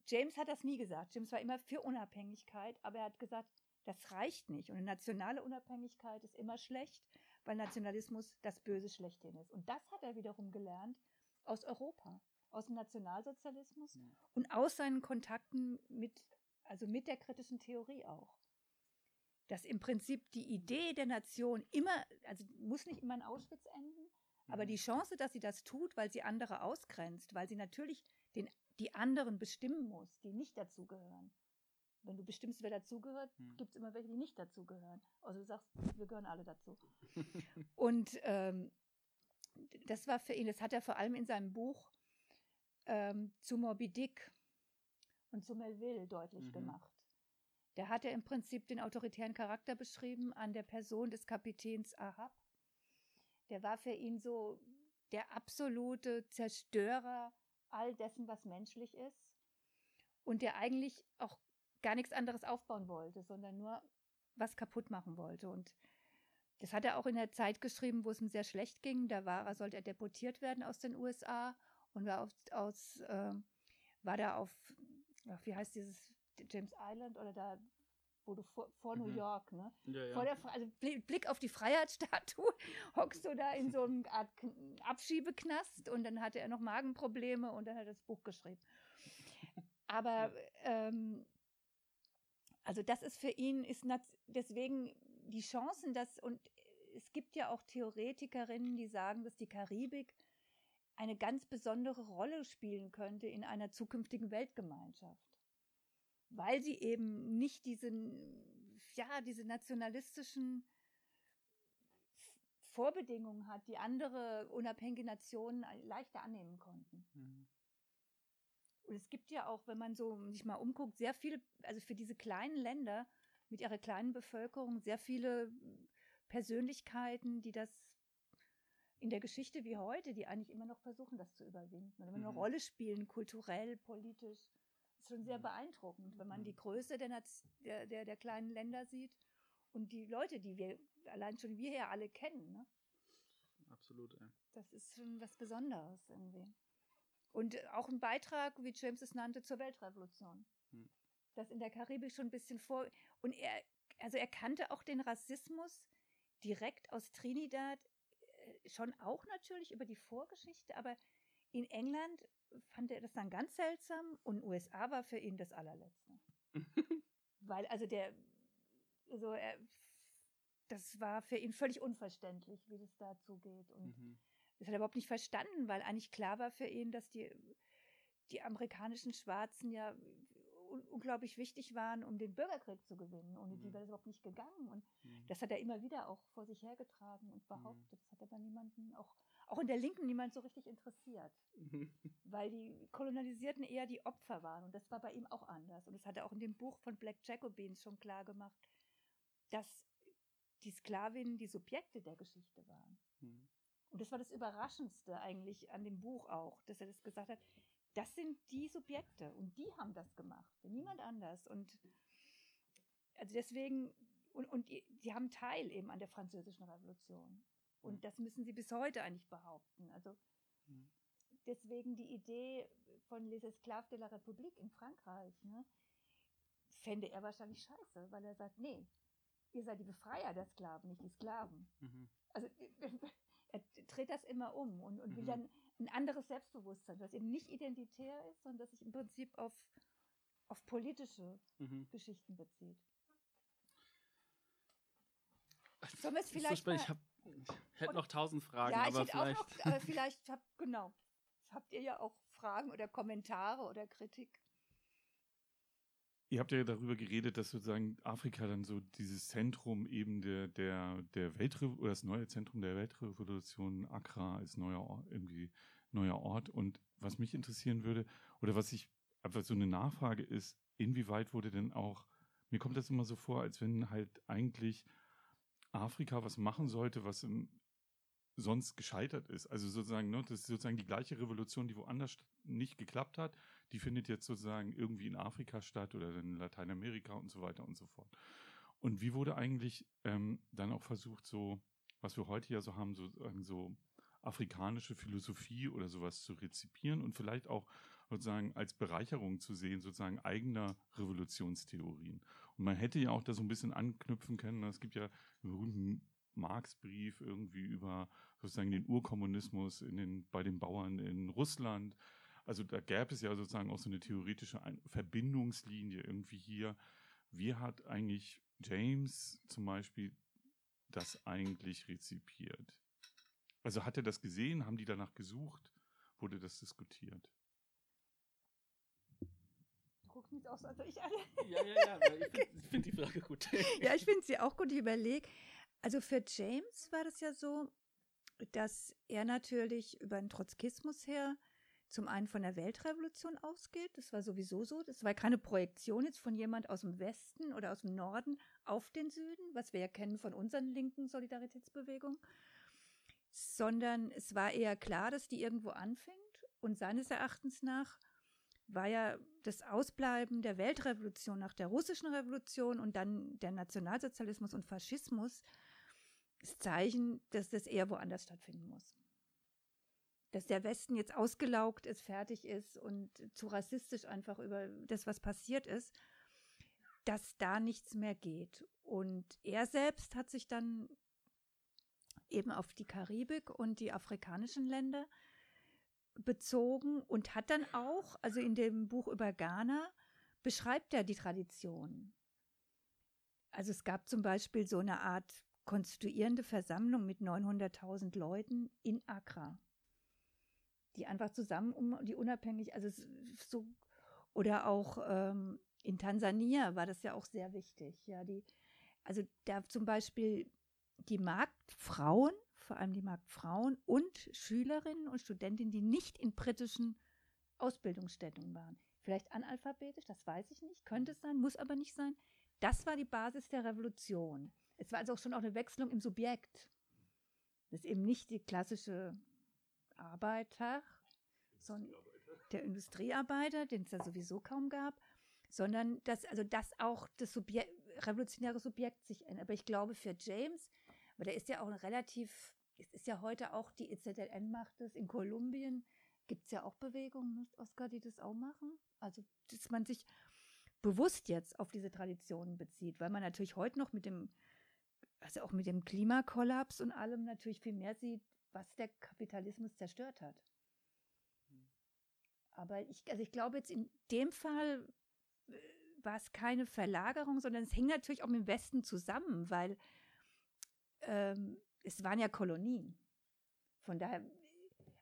James hat das nie gesagt. James war immer für Unabhängigkeit, aber er hat gesagt, das reicht nicht. Und eine nationale Unabhängigkeit ist immer schlecht, weil Nationalismus das Böse schlechthin ist. Und das hat er wiederum gelernt aus Europa, aus dem Nationalsozialismus ja. und aus seinen Kontakten mit, also mit der kritischen Theorie auch dass im Prinzip die Idee der Nation immer, also muss nicht immer in Auschwitz enden, aber die mhm. Chance, dass sie das tut, weil sie andere ausgrenzt, weil sie natürlich den, die anderen bestimmen muss, die nicht dazugehören. Wenn du bestimmst, wer dazugehört, mhm. gibt es immer welche, die nicht dazugehören. Also du sagst, wir gehören alle dazu. Und ähm, das war für ihn, das hat er vor allem in seinem Buch ähm, zu Moby Dick und zu Melville deutlich mhm. gemacht. Da hat er im Prinzip den autoritären Charakter beschrieben an der Person des Kapitäns Ahab. Der war für ihn so der absolute Zerstörer all dessen, was menschlich ist. Und der eigentlich auch gar nichts anderes aufbauen wollte, sondern nur was kaputt machen wollte. Und das hat er auch in der Zeit geschrieben, wo es ihm sehr schlecht ging. Da war er, sollte er deportiert werden aus den USA und war, auf, aus, äh, war da auf, wie heißt dieses James Island oder da wo du vor, vor New Mhm. York, ne? Ja, ja. Vor der, also Bli- Blick auf die Freiheitsstatue, hockst du da in so einem Art Kn- Abschiebeknast und dann hatte er noch Magenprobleme und dann hat er das Buch geschrieben. Aber ähm, also das ist für ihn, ist deswegen die Chancen, dass, und es gibt ja auch Theoretikerinnen, die sagen, dass die Karibik eine ganz besondere Rolle spielen könnte in einer zukünftigen Weltgemeinschaft. Weil sie eben nicht diesen, ja, diese nationalistischen Vorbedingungen hat, die andere unabhängige Nationen leichter annehmen konnten. Mhm. Und es gibt ja auch, wenn man so sich mal umguckt, sehr viele, also für diese kleinen Länder mit ihrer kleinen Bevölkerung, sehr viele Persönlichkeiten, die das in der Geschichte wie heute, die eigentlich immer noch versuchen, das zu überwinden oder immer eine Mhm. Rolle spielen, kulturell, politisch. ist schon sehr Mhm. beeindruckend, wenn man Mhm. die Größe der, Naz- der, der, der kleinen Länder sieht und die Leute, die wir allein schon wir ja alle kennen. Ne? Absolut, ja. Das ist schon was Besonderes irgendwie. Und äh, auch ein Beitrag, wie James es nannte, zur Weltrevolution. Hm. Das in der Karibik schon ein bisschen vor. Und er, also er kannte auch den Rassismus direkt aus Trinidad, schon auch natürlich über die Vorgeschichte, aber in England fand er das dann ganz seltsam und USA war für ihn das allerletzte. Weil also der, also er, das war für ihn völlig unverständlich, wie das dazu geht. Und Mhm. das hat er überhaupt nicht verstanden, weil eigentlich klar war für ihn, dass die, die amerikanischen Schwarzen ja un unglaublich wichtig waren, um den Bürgerkrieg zu gewinnen. Ohne die Mhm. wäre das überhaupt nicht gegangen. Und Mhm. das hat er immer wieder auch vor sich hergetragen und behauptet. Das hat aber niemanden, auch, auch in der Linken niemand so richtig interessiert. Mhm. Weil die Kolonialisierten eher die Opfer waren. Und das war bei ihm auch anders. Und das hat er auch in dem Buch von Black Jacobins schon klar gemacht, dass die Sklavinnen die Subjekte der Geschichte waren. Mhm. Und das war das Überraschendste eigentlich an dem Buch auch, dass er das gesagt hat. Das sind die Subjekte und die haben das gemacht, niemand anders. Und also deswegen, und, und die, die haben Teil eben an der französischen Revolution. Und Mhm. das müssen sie bis heute eigentlich behaupten. Also Mhm. deswegen die Idee von Les Esclaves de la République in Frankreich, ne, fände er wahrscheinlich scheiße, weil er sagt, nee, ihr seid die Befreier der Sklaven, nicht die Sklaven. Mhm. Also er dreht das immer um und, und will Mhm. dann ein anderes Selbstbewusstsein, das eben nicht identitär ist, sondern das sich im Prinzip auf, auf politische Mhm. Geschichten bezieht. Sollen wir es so vielleicht spannend. mal- Ich, hab, ich hätte noch tausend Fragen, ja, aber vielleicht. noch, aber vielleicht habt, genau, habt ihr ja auch Fragen oder Kommentare oder Kritik. Ihr habt ja darüber geredet, dass sozusagen Afrika dann so dieses Zentrum eben der, der, der Weltrevolution, das neue Zentrum der Weltrevolution, Accra als neuer Ort, irgendwie neuer Ort. Und was mich interessieren würde, oder was ich einfach so eine Nachfrage ist, inwieweit wurde denn auch, mir kommt das immer so vor, als wenn halt eigentlich Afrika was machen sollte, was im, sonst gescheitert ist. Also sozusagen, ne, das ist sozusagen die gleiche Revolution, die woanders nicht geklappt hat, die findet jetzt sozusagen irgendwie in Afrika statt oder in Lateinamerika und so weiter und so fort. Und wie wurde eigentlich ähm, dann auch versucht, so, was wir heute ja so haben, sozusagen so afrikanische Philosophie oder sowas zu rezipieren und vielleicht auch sozusagen als Bereicherung zu sehen, sozusagen eigener Revolutionstheorien. Und man hätte ja auch da so ein bisschen anknüpfen können. Es gibt ja einen berühmten Marx-Brief irgendwie über sozusagen den Urkommunismus in den, bei den Bauern in Russland. Also da gäbe es ja sozusagen auch so eine theoretische Ein Verbindungslinie irgendwie hier. Wie hat eigentlich James zum Beispiel das eigentlich rezipiert? Also hat er das gesehen? Haben die danach gesucht? Wurde das diskutiert? Guckst mich auch so, also ich alle. ja, ja, ja, ich finde find die Frage gut. Ja, ich finde sie auch gut. Ich überlege. Also für James war das ja so, dass er natürlich über den Trotzkismus her zum einen von der Weltrevolution ausgeht. Das war sowieso so. Das war keine Projektion jetzt von jemand aus dem Westen oder aus dem Norden auf den Süden, was wir ja kennen von unseren linken Solidaritätsbewegungen, sondern es war eher klar, dass die irgendwo anfängt. Und seines Erachtens nach war ja das Ausbleiben der Weltrevolution nach der russischen Revolution und dann der Nationalsozialismus und Faschismus das Zeichen, dass das eher woanders stattfinden muss. Dass der Westen jetzt ausgelaugt ist, fertig ist und zu rassistisch einfach über das, was passiert ist. dass da nichts mehr geht. Und er selbst hat sich dann eben auf die Karibik und die afrikanischen Länder bezogen und hat dann auch, also in dem Buch über Ghana, beschreibt er die Tradition. Also es gab zum Beispiel so eine Art konstituierende Versammlung mit 900.000 Leuten in Accra, die einfach zusammen um die unabhängig, also so oder auch ähm, in Tansania war das ja auch sehr wichtig. Ja, die, also da zum Beispiel die Marktfrauen, vor allem die Marktfrauen und Schülerinnen und Studentinnen, die nicht in britischen Ausbildungsstätten waren. Vielleicht analphabetisch, das weiß ich nicht, könnte es sein, muss aber nicht sein. Das war die Basis der Revolution. Es war also auch schon auch eine Wechselung im Subjekt. Das ist eben nicht die klassische Arbeiter, sondern der Industriearbeiter, den es ja sowieso kaum gab, sondern dass, also dass auch das Subjekt, revolutionäre Subjekt sich ändert. Aber ich glaube, für James, weil der ist ja auch ein relativ, es ist ja heute auch die EZLN macht es, in Kolumbien gibt es ja auch Bewegungen, ne, Oskar, die das auch machen. Also, dass man sich bewusst jetzt auf diese Traditionen bezieht, weil man natürlich heute noch mit dem, also auch mit dem Klimakollaps und allem natürlich viel mehr sieht, was der Kapitalismus zerstört hat. Aber ich, also ich glaube jetzt in dem Fall äh, war es keine Verlagerung, sondern es hing natürlich auch mit dem Westen zusammen, weil ähm, es waren ja Kolonien. Von daher,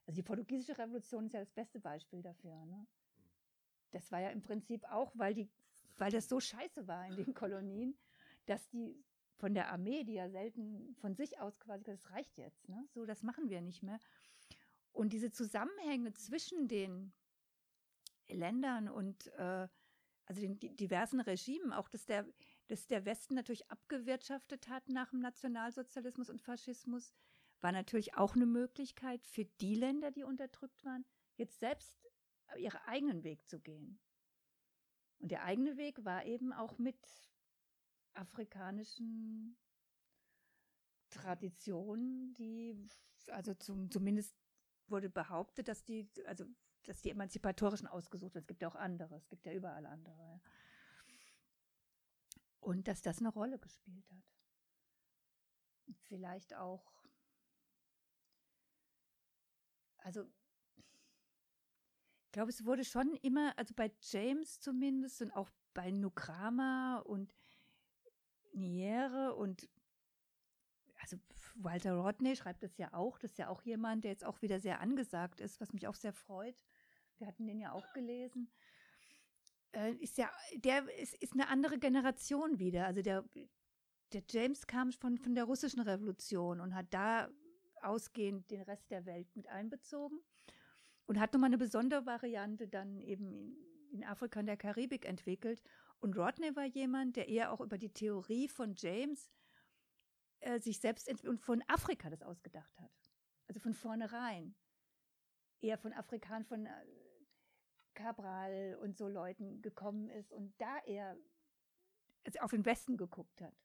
also die portugiesische Revolution ist ja das beste Beispiel dafür. Ne? Das war ja im Prinzip auch, weil die, weil das so scheiße war in den Kolonien, dass die von der Armee, die ja selten von sich aus quasi, das reicht jetzt, ne? so, das machen wir nicht mehr. Und diese Zusammenhänge zwischen den Ländern und äh, also den diversen Regimen, auch dass der, dass der Westen natürlich abgewirtschaftet hat nach dem Nationalsozialismus und Faschismus, war natürlich auch eine Möglichkeit für die Länder, die unterdrückt waren, jetzt selbst ihren eigenen Weg zu gehen. Und der eigene Weg war eben auch mit afrikanischen Traditionen, die, also zum, zumindest wurde behauptet, dass die, also dass die emanzipatorischen ausgesucht werden. Es gibt ja auch andere, es gibt ja überall andere. Und dass das eine Rolle gespielt hat. Vielleicht auch, also ich glaube, es wurde schon immer, also bei James zumindest und auch bei Nukrama und Niere und also Walter Rodney schreibt das ja auch, das ist ja auch jemand, der jetzt auch wieder sehr angesagt ist, was mich auch sehr freut. Wir hatten den ja auch gelesen. Äh, ist ja, der ist, ist eine andere Generation wieder. Also der, der James kam von, von der russischen Revolution und hat da ausgehend den Rest der Welt mit einbezogen und hat nochmal eine besondere Variante dann eben in, in Afrika und der Karibik entwickelt. Und Rodney war jemand, der eher auch über die Theorie von James äh, sich selbst und von Afrika das ausgedacht hat. Also von vornherein. Eher von Afrikanern, von äh, Cabral und so Leuten gekommen ist und da er auf den Westen geguckt hat.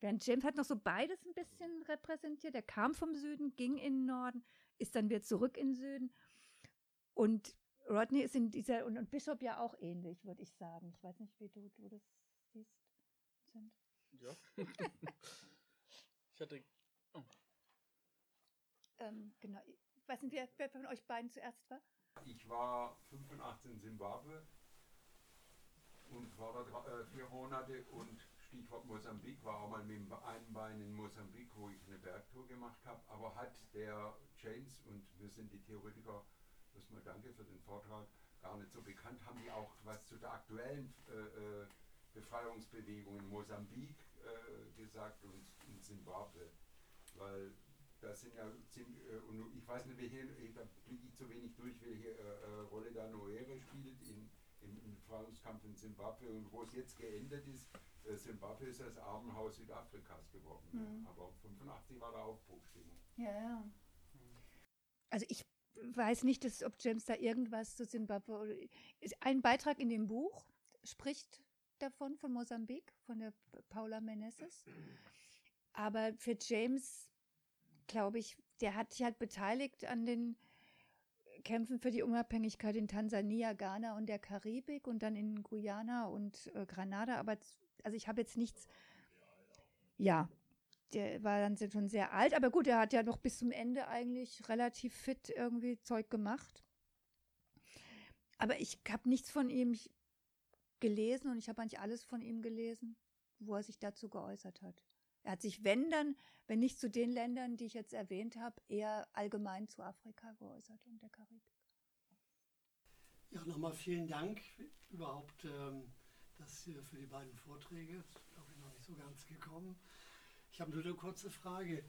Während James hat noch so beides ein bisschen repräsentiert. Er kam vom Süden, ging in den Norden, ist dann wieder zurück in den Süden. Und Rodney ist in dieser, und, und Bishop ja auch ähnlich, würde ich sagen. Ich weiß nicht, wie du, du das siehst. Sind. Ja. ich hatte. Oh. Ähm, genau. Ich weiß nicht, wer, wer von euch beiden zuerst war. Ich war 85 in Simbabwe und war da äh, vier Monate und Stichwort Mosambik, war auch mal mit einem Bein in Mosambik, wo ich eine Bergtour gemacht habe, aber hat der James, und wir sind die Theoretiker, erstmal danke für den Vortrag, gar nicht so bekannt, haben die auch was zu der aktuellen äh, äh Befreiungsbewegung in Mosambik äh, gesagt und in Simbabwe, weil das sind ja ziemlich, äh, und ich weiß nicht, welche, da blicke ich zu wenig durch, welche äh, äh Rolle da Noere spielt in, im, im Befreiungskampf in Zimbabwe und wo es jetzt geändert ist. Äh, Zimbabwe ist das Armenhaus Südafrikas geworden. Mhm. Aber 85 war da Aufbruchstimmung. Ja, ja. Also ich weiß nicht, dass, ob James da irgendwas zu Zimbabwe oder ein Beitrag in dem Buch spricht davon von Mosambik von der Paula Meneses. Aber für James glaube ich, der hat sich halt beteiligt an den kämpfen für die Unabhängigkeit in Tansania, Ghana und der Karibik und dann in Guyana und äh, Granada. Aber also ich habe jetzt nichts. Ja, der war dann schon sehr alt, aber gut, er hat ja noch bis zum Ende eigentlich relativ fit irgendwie Zeug gemacht. Aber ich habe nichts von ihm gelesen und ich habe eigentlich alles von ihm gelesen, wo er sich dazu geäußert hat. Er hat sich, wenn dann, wenn nicht zu den Ländern, die ich jetzt erwähnt habe, eher allgemein zu Afrika geäußert und der Karibik. Ja, nochmal vielen Dank überhaupt ähm, das für die beiden Vorträge. Das ist, glaube ich, noch nicht so ganz gekommen. Ich habe nur eine kurze Frage.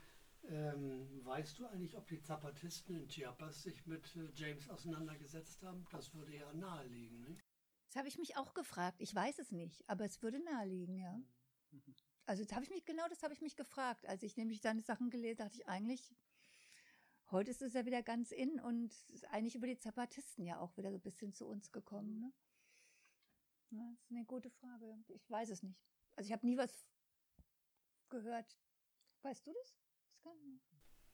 Ähm, weißt du eigentlich, ob die Zapatisten in Chiapas sich mit äh, James auseinandergesetzt haben? Das würde ja naheliegen, nicht? Das habe ich mich auch gefragt. Ich weiß es nicht, aber es würde naheliegen, ja. Mhm. Also das habe ich mich, genau das habe ich mich gefragt. Als ich nämlich seine Sachen gelesen dachte ich eigentlich, heute ist es ja wieder ganz in und ist eigentlich über die Zapatisten ja auch wieder so ein bisschen zu uns gekommen. Ne? Ja, das ist eine gute Frage. Ich weiß es nicht. Also ich habe nie was gehört. Weißt du das? das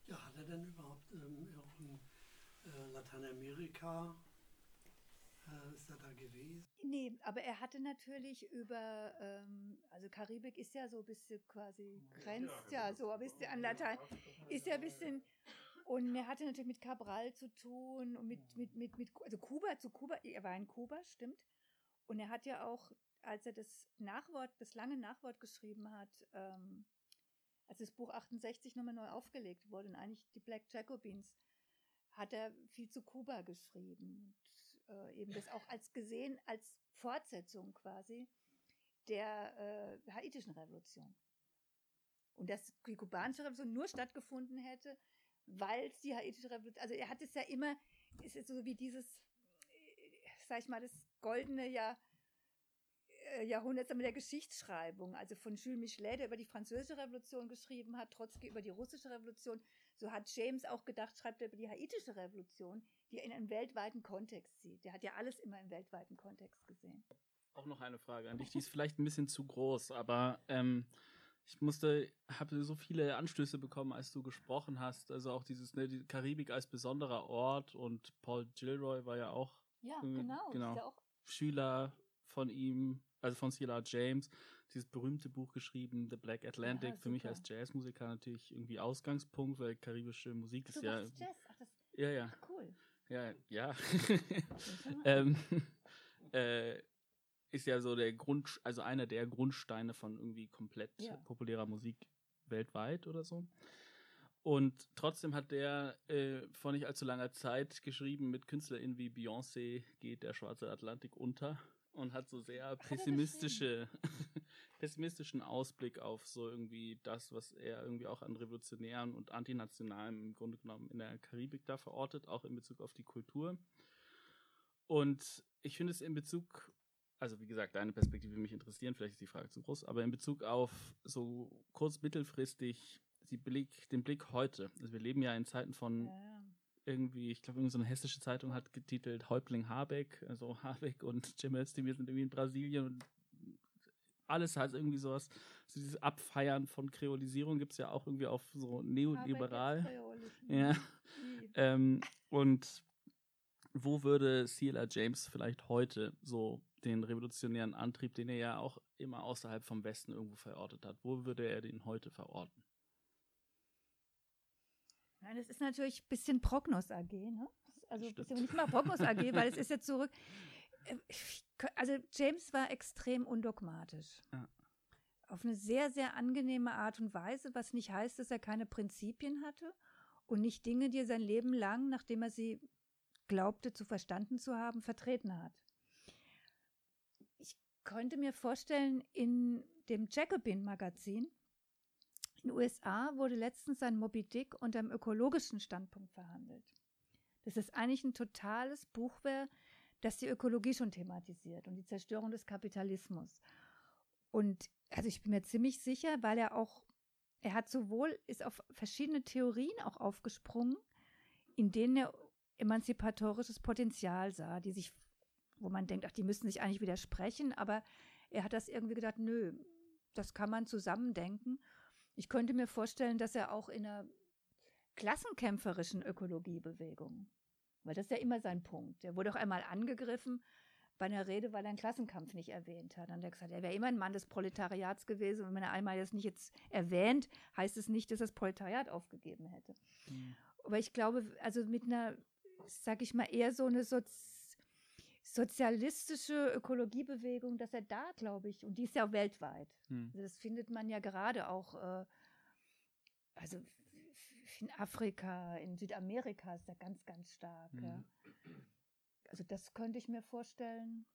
ja, hat er denn überhaupt ähm, auch in äh, Lateinamerika äh, ist er da gewesen? Nee, aber er hatte natürlich über, ähm, also Karibik ist ja so ein bisschen quasi, grenzt ja, ja so ein bisschen an Latein, ist ja ein bisschen, und er hatte natürlich mit Cabral zu tun und mit, mit, mit, mit, also Kuba zu Kuba, er war in Kuba, stimmt. Und er hat ja auch, als er das Nachwort, das lange Nachwort geschrieben hat, ähm, als das Buch 68 nochmal neu aufgelegt wurde und eigentlich die Black Jacobins, hat er viel zu Kuba geschrieben äh, eben das auch als gesehen, als Fortsetzung quasi der äh, haitischen Revolution. Und dass die kubanische Revolution nur stattgefunden hätte, weil die haitische Revolution, also er hat es ja immer, ist es so wie dieses, äh, sag ich mal, das goldene Jahr, Jahrhunderts mit der Geschichtsschreibung, also von Jules Michelet, der über die französische Revolution geschrieben hat, Trotzki über die russische Revolution. So hat James auch gedacht, schreibt er über die haitische Revolution, die er in einem weltweiten Kontext sieht. Der hat ja alles immer im weltweiten Kontext gesehen. Auch noch eine Frage an dich, die ist vielleicht ein bisschen zu groß, aber ähm, ich musste, habe so viele Anstöße bekommen, als du gesprochen hast. Also auch dieses, ne, die Karibik als besonderer Ort und Paul Gilroy war ja auch, ja, genau, genau ja auch Schüler von ihm, also von C.L.R. James, dieses berühmte Buch geschrieben, The Black Atlantic, ja, für mich als Jazzmusiker natürlich irgendwie Ausgangspunkt, weil karibische Musik Ach, ist ja. Jazz? Ach, das, ja, ja. Cool. Ja, ja. ähm, äh, ist ja so der Grund, also einer der Grundsteine von irgendwie komplett ja. populärer Musik weltweit oder so. Und trotzdem hat der äh, vor nicht allzu langer Zeit geschrieben, mit KünstlerInnen wie Beyoncé geht der schwarze Atlantik unter und hat so sehr pessimistische, pessimistischen Ausblick auf so irgendwie das, was er irgendwie auch an revolutionären und antinationalem im Grunde genommen in der Karibik da verortet, auch in Bezug auf die Kultur. Und ich finde es in Bezug, also wie gesagt, deine Perspektive mich interessieren, vielleicht ist die Frage zu groß, aber in Bezug auf so kurz mittelfristig die Blick, den Blick heute. Also wir leben ja in Zeiten von ja irgendwie, ich glaube, irgendeine so eine hessische Zeitung hat getitelt Häuptling Habeck, also Habeck und Cem Özdemir sind irgendwie in Brasilien und alles heißt irgendwie sowas. So dieses Abfeiern von Kreolisierung gibt es ja auch irgendwie auf so neoliberal. Ja. ähm, und wo würde C.L.R. James vielleicht heute so den revolutionären Antrieb, den er ja auch immer außerhalb vom Westen irgendwo verortet hat, wo würde er den heute verorten? Nein, das ist natürlich ein bisschen Prognos AG, ne? Also Stimmt. nicht mal Prognos AG, weil es ist ja zurück. Äh, also James war extrem undogmatisch. Ja. Auf eine sehr, sehr angenehme Art und Weise, was nicht heißt, dass er keine Prinzipien hatte und nicht Dinge, die er sein Leben lang, nachdem er sie glaubte zu verstanden zu haben, vertreten hat. Ich könnte mir vorstellen, in dem Jacobin-Magazin in den USA wurde letztens ein Moby Dick unter dem ökologischen Standpunkt verhandelt. Das ist eigentlich ein totales Buchwerk, das die Ökologie schon thematisiert und die Zerstörung des Kapitalismus. Und also ich bin mir ziemlich sicher, weil er auch, er hat sowohl, ist auf verschiedene Theorien auch aufgesprungen, in denen er emanzipatorisches Potenzial sah, die sich, wo man denkt, ach, die müssen sich eigentlich widersprechen, aber er hat das irgendwie gedacht, nö, das kann man zusammendenken. Ich könnte mir vorstellen, dass er auch in einer klassenkämpferischen Ökologiebewegung Weil das ist ja immer sein Punkt. Der wurde auch einmal angegriffen bei einer Rede, weil er einen Klassenkampf nicht erwähnt hat. Er hat gesagt, er wäre immer ein Mann des Proletariats gewesen. Und wenn er einmal das nicht jetzt erwähnt, heißt es nicht, dass er das Proletariat aufgegeben hätte. Mhm. Aber ich glaube, also mit einer, sag ich mal, eher so eine Sozi sozialistische Ökologiebewegung, dass er da, glaube ich, und die ist ja weltweit. Hm. Also das findet man ja gerade auch, äh, also in Afrika, in Südamerika ist er ganz, ganz stark. Mhm. Ja. Also das könnte ich mir vorstellen.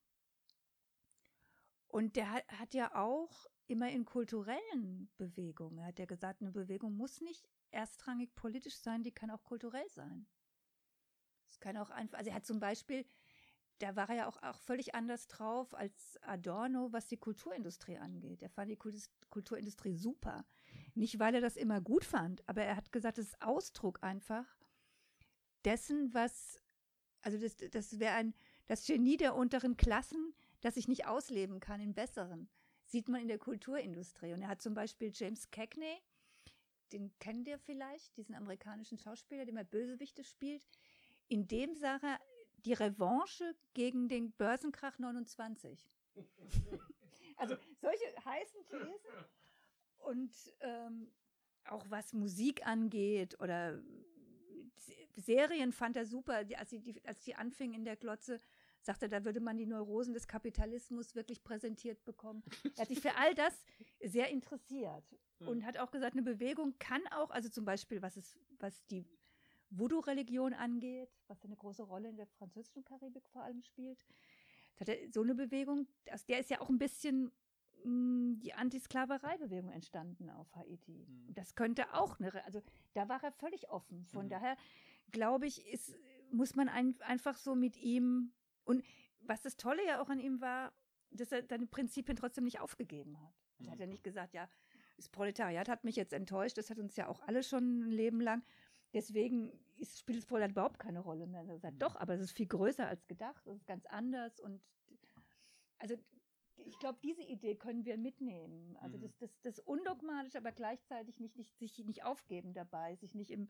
Und der hat, hat ja auch immer in kulturellen Bewegungen, er hat ja gesagt, eine Bewegung muss nicht erstrangig politisch sein, die kann auch kulturell sein. Es kann auch einfach, also er hat zum Beispiel, da war er ja auch, auch völlig anders drauf als Adorno, was die Kulturindustrie angeht. Er fand die Kulturindustrie super. Nicht, weil er das immer gut fand, aber er hat gesagt, es ist Ausdruck einfach dessen, was, also das, das wäre ein, das Genie der unteren Klassen, das sich nicht ausleben kann in besseren, sieht man in der Kulturindustrie. Und er hat zum Beispiel James Cagney, den kennt ihr vielleicht, diesen amerikanischen Schauspieler, der mal Bösewichte spielt. In dem sah er die Revanche gegen den Börsenkrach 29. also solche heißen Thesen. Und ähm, auch was Musik angeht oder Serien fand er super. Als, sie, die, als die anfingen in der Glotze, sagte er, da würde man die Neurosen des Kapitalismus wirklich präsentiert bekommen. Er hat sich für all das sehr interessiert und hat auch gesagt, eine Bewegung kann auch, also zum Beispiel, was, es, was die Voodoo-Religion angeht, was eine große Rolle in der französischen Karibik vor allem spielt, er so eine Bewegung, aus der ist ja auch ein bisschen mh, die Antisklaverei-Bewegung entstanden auf Haiti. Mhm. Das könnte auch eine, also da war er völlig offen. Von Mhm. daher glaube ich, ist, muss man ein, einfach so mit ihm und was das Tolle ja auch an ihm war, dass er seine Prinzipien trotzdem nicht aufgegeben hat. Er hat ja nicht gesagt, ja, das Proletariat hat mich jetzt enttäuscht, das hat uns ja auch alle schon ein Leben lang. Deswegen ist, spielt das Proletariat überhaupt keine Rolle mehr. Er hat gesagt, doch, aber es ist viel größer als gedacht, es ist ganz anders und also ich glaube, diese Idee können wir mitnehmen. Also Mhm. das, das, das undogmatisch, aber gleichzeitig nicht, nicht, sich nicht aufgeben dabei, sich nicht im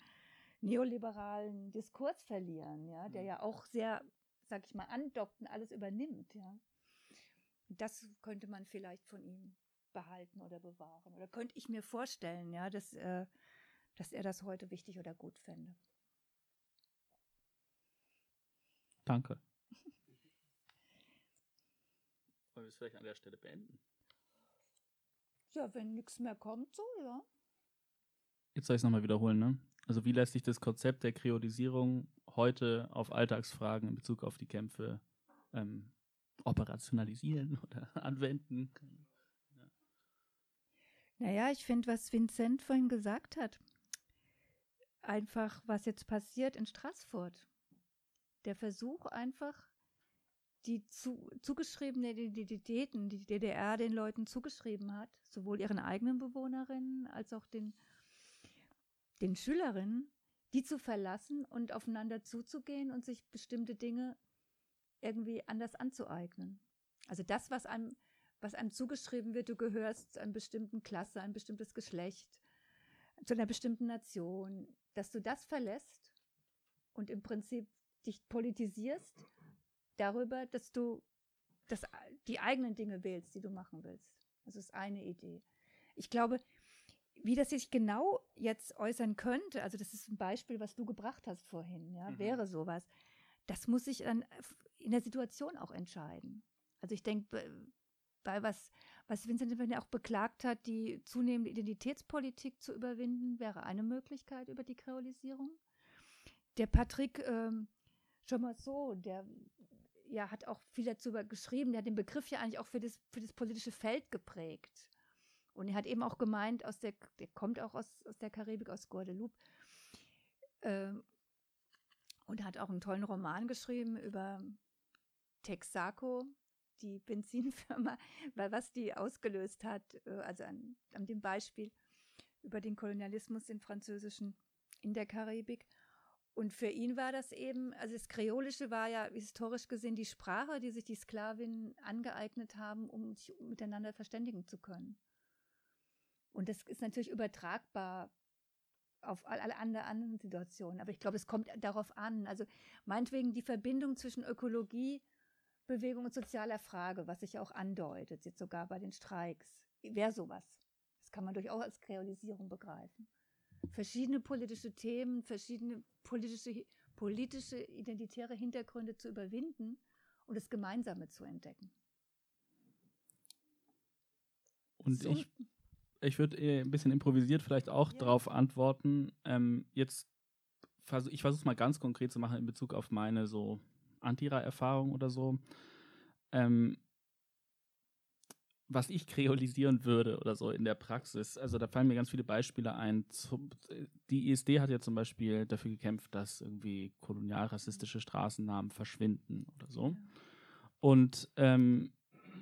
neoliberalen Diskurs verlieren, ja, der Mhm. ja auch sehr, sag ich mal, andockt und alles übernimmt, ja. Das könnte man vielleicht von ihm behalten oder bewahren. Oder könnte ich mir vorstellen, ja, dass, äh, dass er das heute wichtig oder gut fände. Danke. Wollen wir es vielleicht an der Stelle beenden? Ja, wenn nichts mehr kommt, so, ja. Jetzt soll ich es nochmal wiederholen, ne? Also wie lässt sich das Konzept der Kriolisierung heute auf Alltagsfragen in Bezug auf die Kämpfe ähm, operationalisieren oder anwenden? Naja, ich finde, was Vincent vorhin gesagt hat, einfach, was jetzt passiert in Straßfurt. Der Versuch einfach, die zu, zugeschriebenen Identitäten, die die DDR den Leuten zugeschrieben hat, sowohl ihren eigenen Bewohnerinnen als auch den, den Schülerinnen, die zu verlassen und aufeinander zuzugehen und sich bestimmte Dinge irgendwie anders anzueignen. Also das, was einem was einem zugeschrieben wird, du gehörst zu einer bestimmten Klasse, ein bestimmtes Geschlecht, zu einer bestimmten Nation, dass du das verlässt und im Prinzip dich politisierst darüber, dass du das, die eigenen Dinge wählst, die du machen willst. Das ist eine Idee. Ich glaube, wie das sich genau jetzt äußern könnte, also das ist ein Beispiel, was du gebracht hast vorhin, ja, Mhm. wäre sowas. Das muss sich dann in der Situation auch entscheiden. Also ich denke, bei was, was Vincent Van auch beklagt hat, die zunehmende Identitätspolitik zu überwinden, wäre eine Möglichkeit über die Kreolisierung. Der Patrick ähm, Chomasso, der ja, hat auch viel dazu geschrieben, der hat den Begriff ja eigentlich auch für das, für das politische Feld geprägt. Und er hat eben auch gemeint, aus der, der kommt auch aus, aus der Karibik, aus Guadeloupe, ähm, und hat auch einen tollen Roman geschrieben über Texaco, die Benzinfirma, weil was die ausgelöst hat, äh, also an, an dem Beispiel über den Kolonialismus, den französischen in der Karibik. Und für ihn war das eben, also das Kreolische war ja historisch gesehen die Sprache, die sich die Sklavinnen angeeignet haben, um sich miteinander verständigen zu können. Und das ist natürlich übertragbar auf alle anderen Situationen. Aber ich glaube, es kommt darauf an. Also meinetwegen die Verbindung zwischen Ökologie, Bewegung und sozialer Frage, was sich auch andeutet, jetzt sogar bei den Streiks, wäre sowas. Das kann man durchaus als Kreolisierung begreifen. Verschiedene politische Themen, verschiedene politische, politische identitäre Hintergründe zu überwinden und das Gemeinsame zu entdecken. Und so. ich, ich würde ein bisschen improvisiert vielleicht auch ja. darauf antworten. Ähm, jetzt, ich versuche es mal ganz konkret zu machen in Bezug auf meine so Antira-Erfahrung oder so. Ähm, was ich kreolisieren würde oder so in der Praxis. Also da fallen mir ganz viele Beispiele ein. Die ISD hat ja zum Beispiel dafür gekämpft, dass irgendwie kolonialrassistische Straßennamen verschwinden oder so. Und ähm,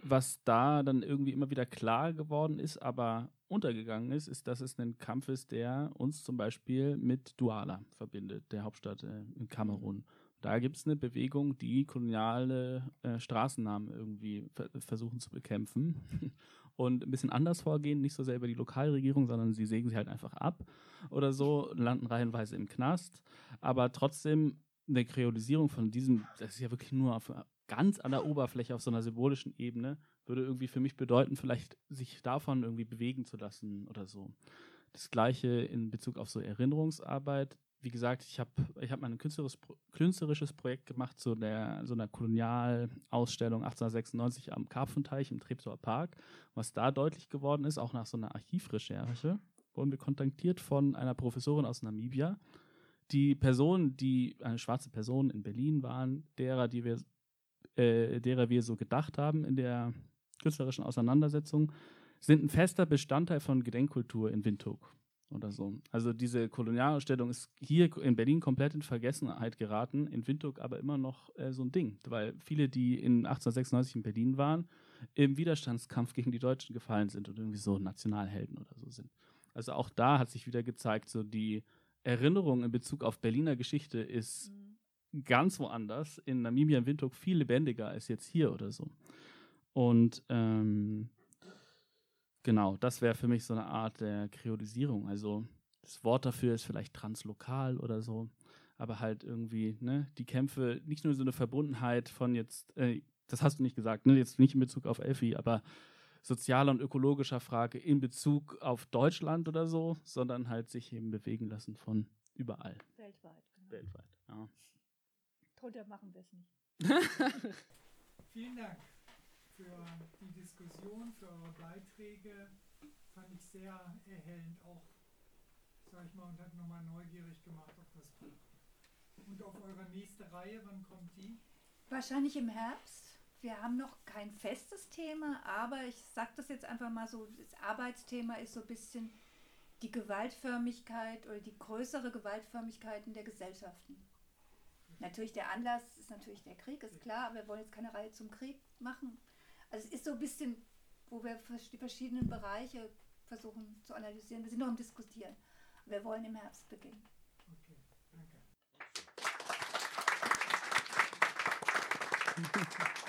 was da dann irgendwie immer wieder klar geworden ist, aber untergegangen ist, ist, dass es ein Kampf ist, der uns zum Beispiel mit Douala verbindet, der Hauptstadt äh, in Kamerun. Da gibt es eine Bewegung, die koloniale äh, Straßennamen irgendwie ver versuchen zu bekämpfen und ein bisschen anders vorgehen, nicht so sehr über die Lokalregierung, sondern sie sägen sie halt einfach ab oder so, landen reihenweise im Knast, aber trotzdem eine Kreolisierung von diesem, das ist ja wirklich nur auf ganz an der Oberfläche auf so einer symbolischen Ebene, würde irgendwie für mich bedeuten, vielleicht sich davon irgendwie bewegen zu lassen oder so. Das gleiche in Bezug auf so Erinnerungsarbeit. Wie gesagt, ich habe ich hab mal ein künstlerisches, künstlerisches Projekt gemacht zu der, so einer Kolonialausstellung 1896 am Karpfenteich im Treptower Park. Was da deutlich geworden ist, auch nach so einer Archivrecherche, wurden wir kontaktiert von einer Professorin aus Namibia, die Personen, die eine schwarze Person in Berlin waren, derer, die wir äh, derer wir so gedacht haben in der künstlerischen Auseinandersetzung, sind ein fester Bestandteil von Gedenkkultur in Windhoek oder so. Also diese Kolonialausstellung ist hier in Berlin komplett in Vergessenheit geraten, in Windhoek aber immer noch äh, so ein Ding, weil viele, die in 1896 in Berlin waren, im Widerstandskampf gegen die Deutschen gefallen sind und irgendwie so Nationalhelden oder so sind. Also auch da hat sich wieder gezeigt, so die Erinnerung in Bezug auf Berliner Geschichte ist mhm ganz woanders, in Namibia, in Windhoek, viel lebendiger als jetzt hier oder so. Und ähm, genau, das wäre für mich so eine Art der Kreolisierung. Also das Wort dafür ist vielleicht translokal oder so, aber halt irgendwie, ne, die Kämpfe, nicht nur so eine Verbundenheit von jetzt, äh, das hast du nicht gesagt, ne, jetzt nicht in Bezug auf Elfi, aber sozialer und ökologischer Frage in Bezug auf Deutschland oder so, sondern halt sich eben bewegen lassen von überall. Weltweit. Genau. Weltweit, ja drunter machen wir es nicht. Vielen Dank für die Diskussion, für eure Beiträge. Fand ich sehr erhellend, auch, sag ich mal, und hat nochmal neugierig gemacht auf das Buch. Und auf eure nächste Reihe, wann kommt die? Wahrscheinlich im Herbst. Wir haben noch kein festes Thema, aber ich sage das jetzt einfach mal so, das Arbeitsthema ist so ein bisschen die Gewaltförmigkeit oder die größere Gewaltförmigkeiten der Gesellschaften. Natürlich, der Anlass ist natürlich der Krieg, ist klar, aber wir wollen jetzt keine Reihe zum Krieg machen. Also es ist so ein bisschen, wo wir die verschiedenen Bereiche versuchen zu analysieren. Wir sind noch im Diskutieren. Wir wollen im Herbst beginnen. Okay, danke.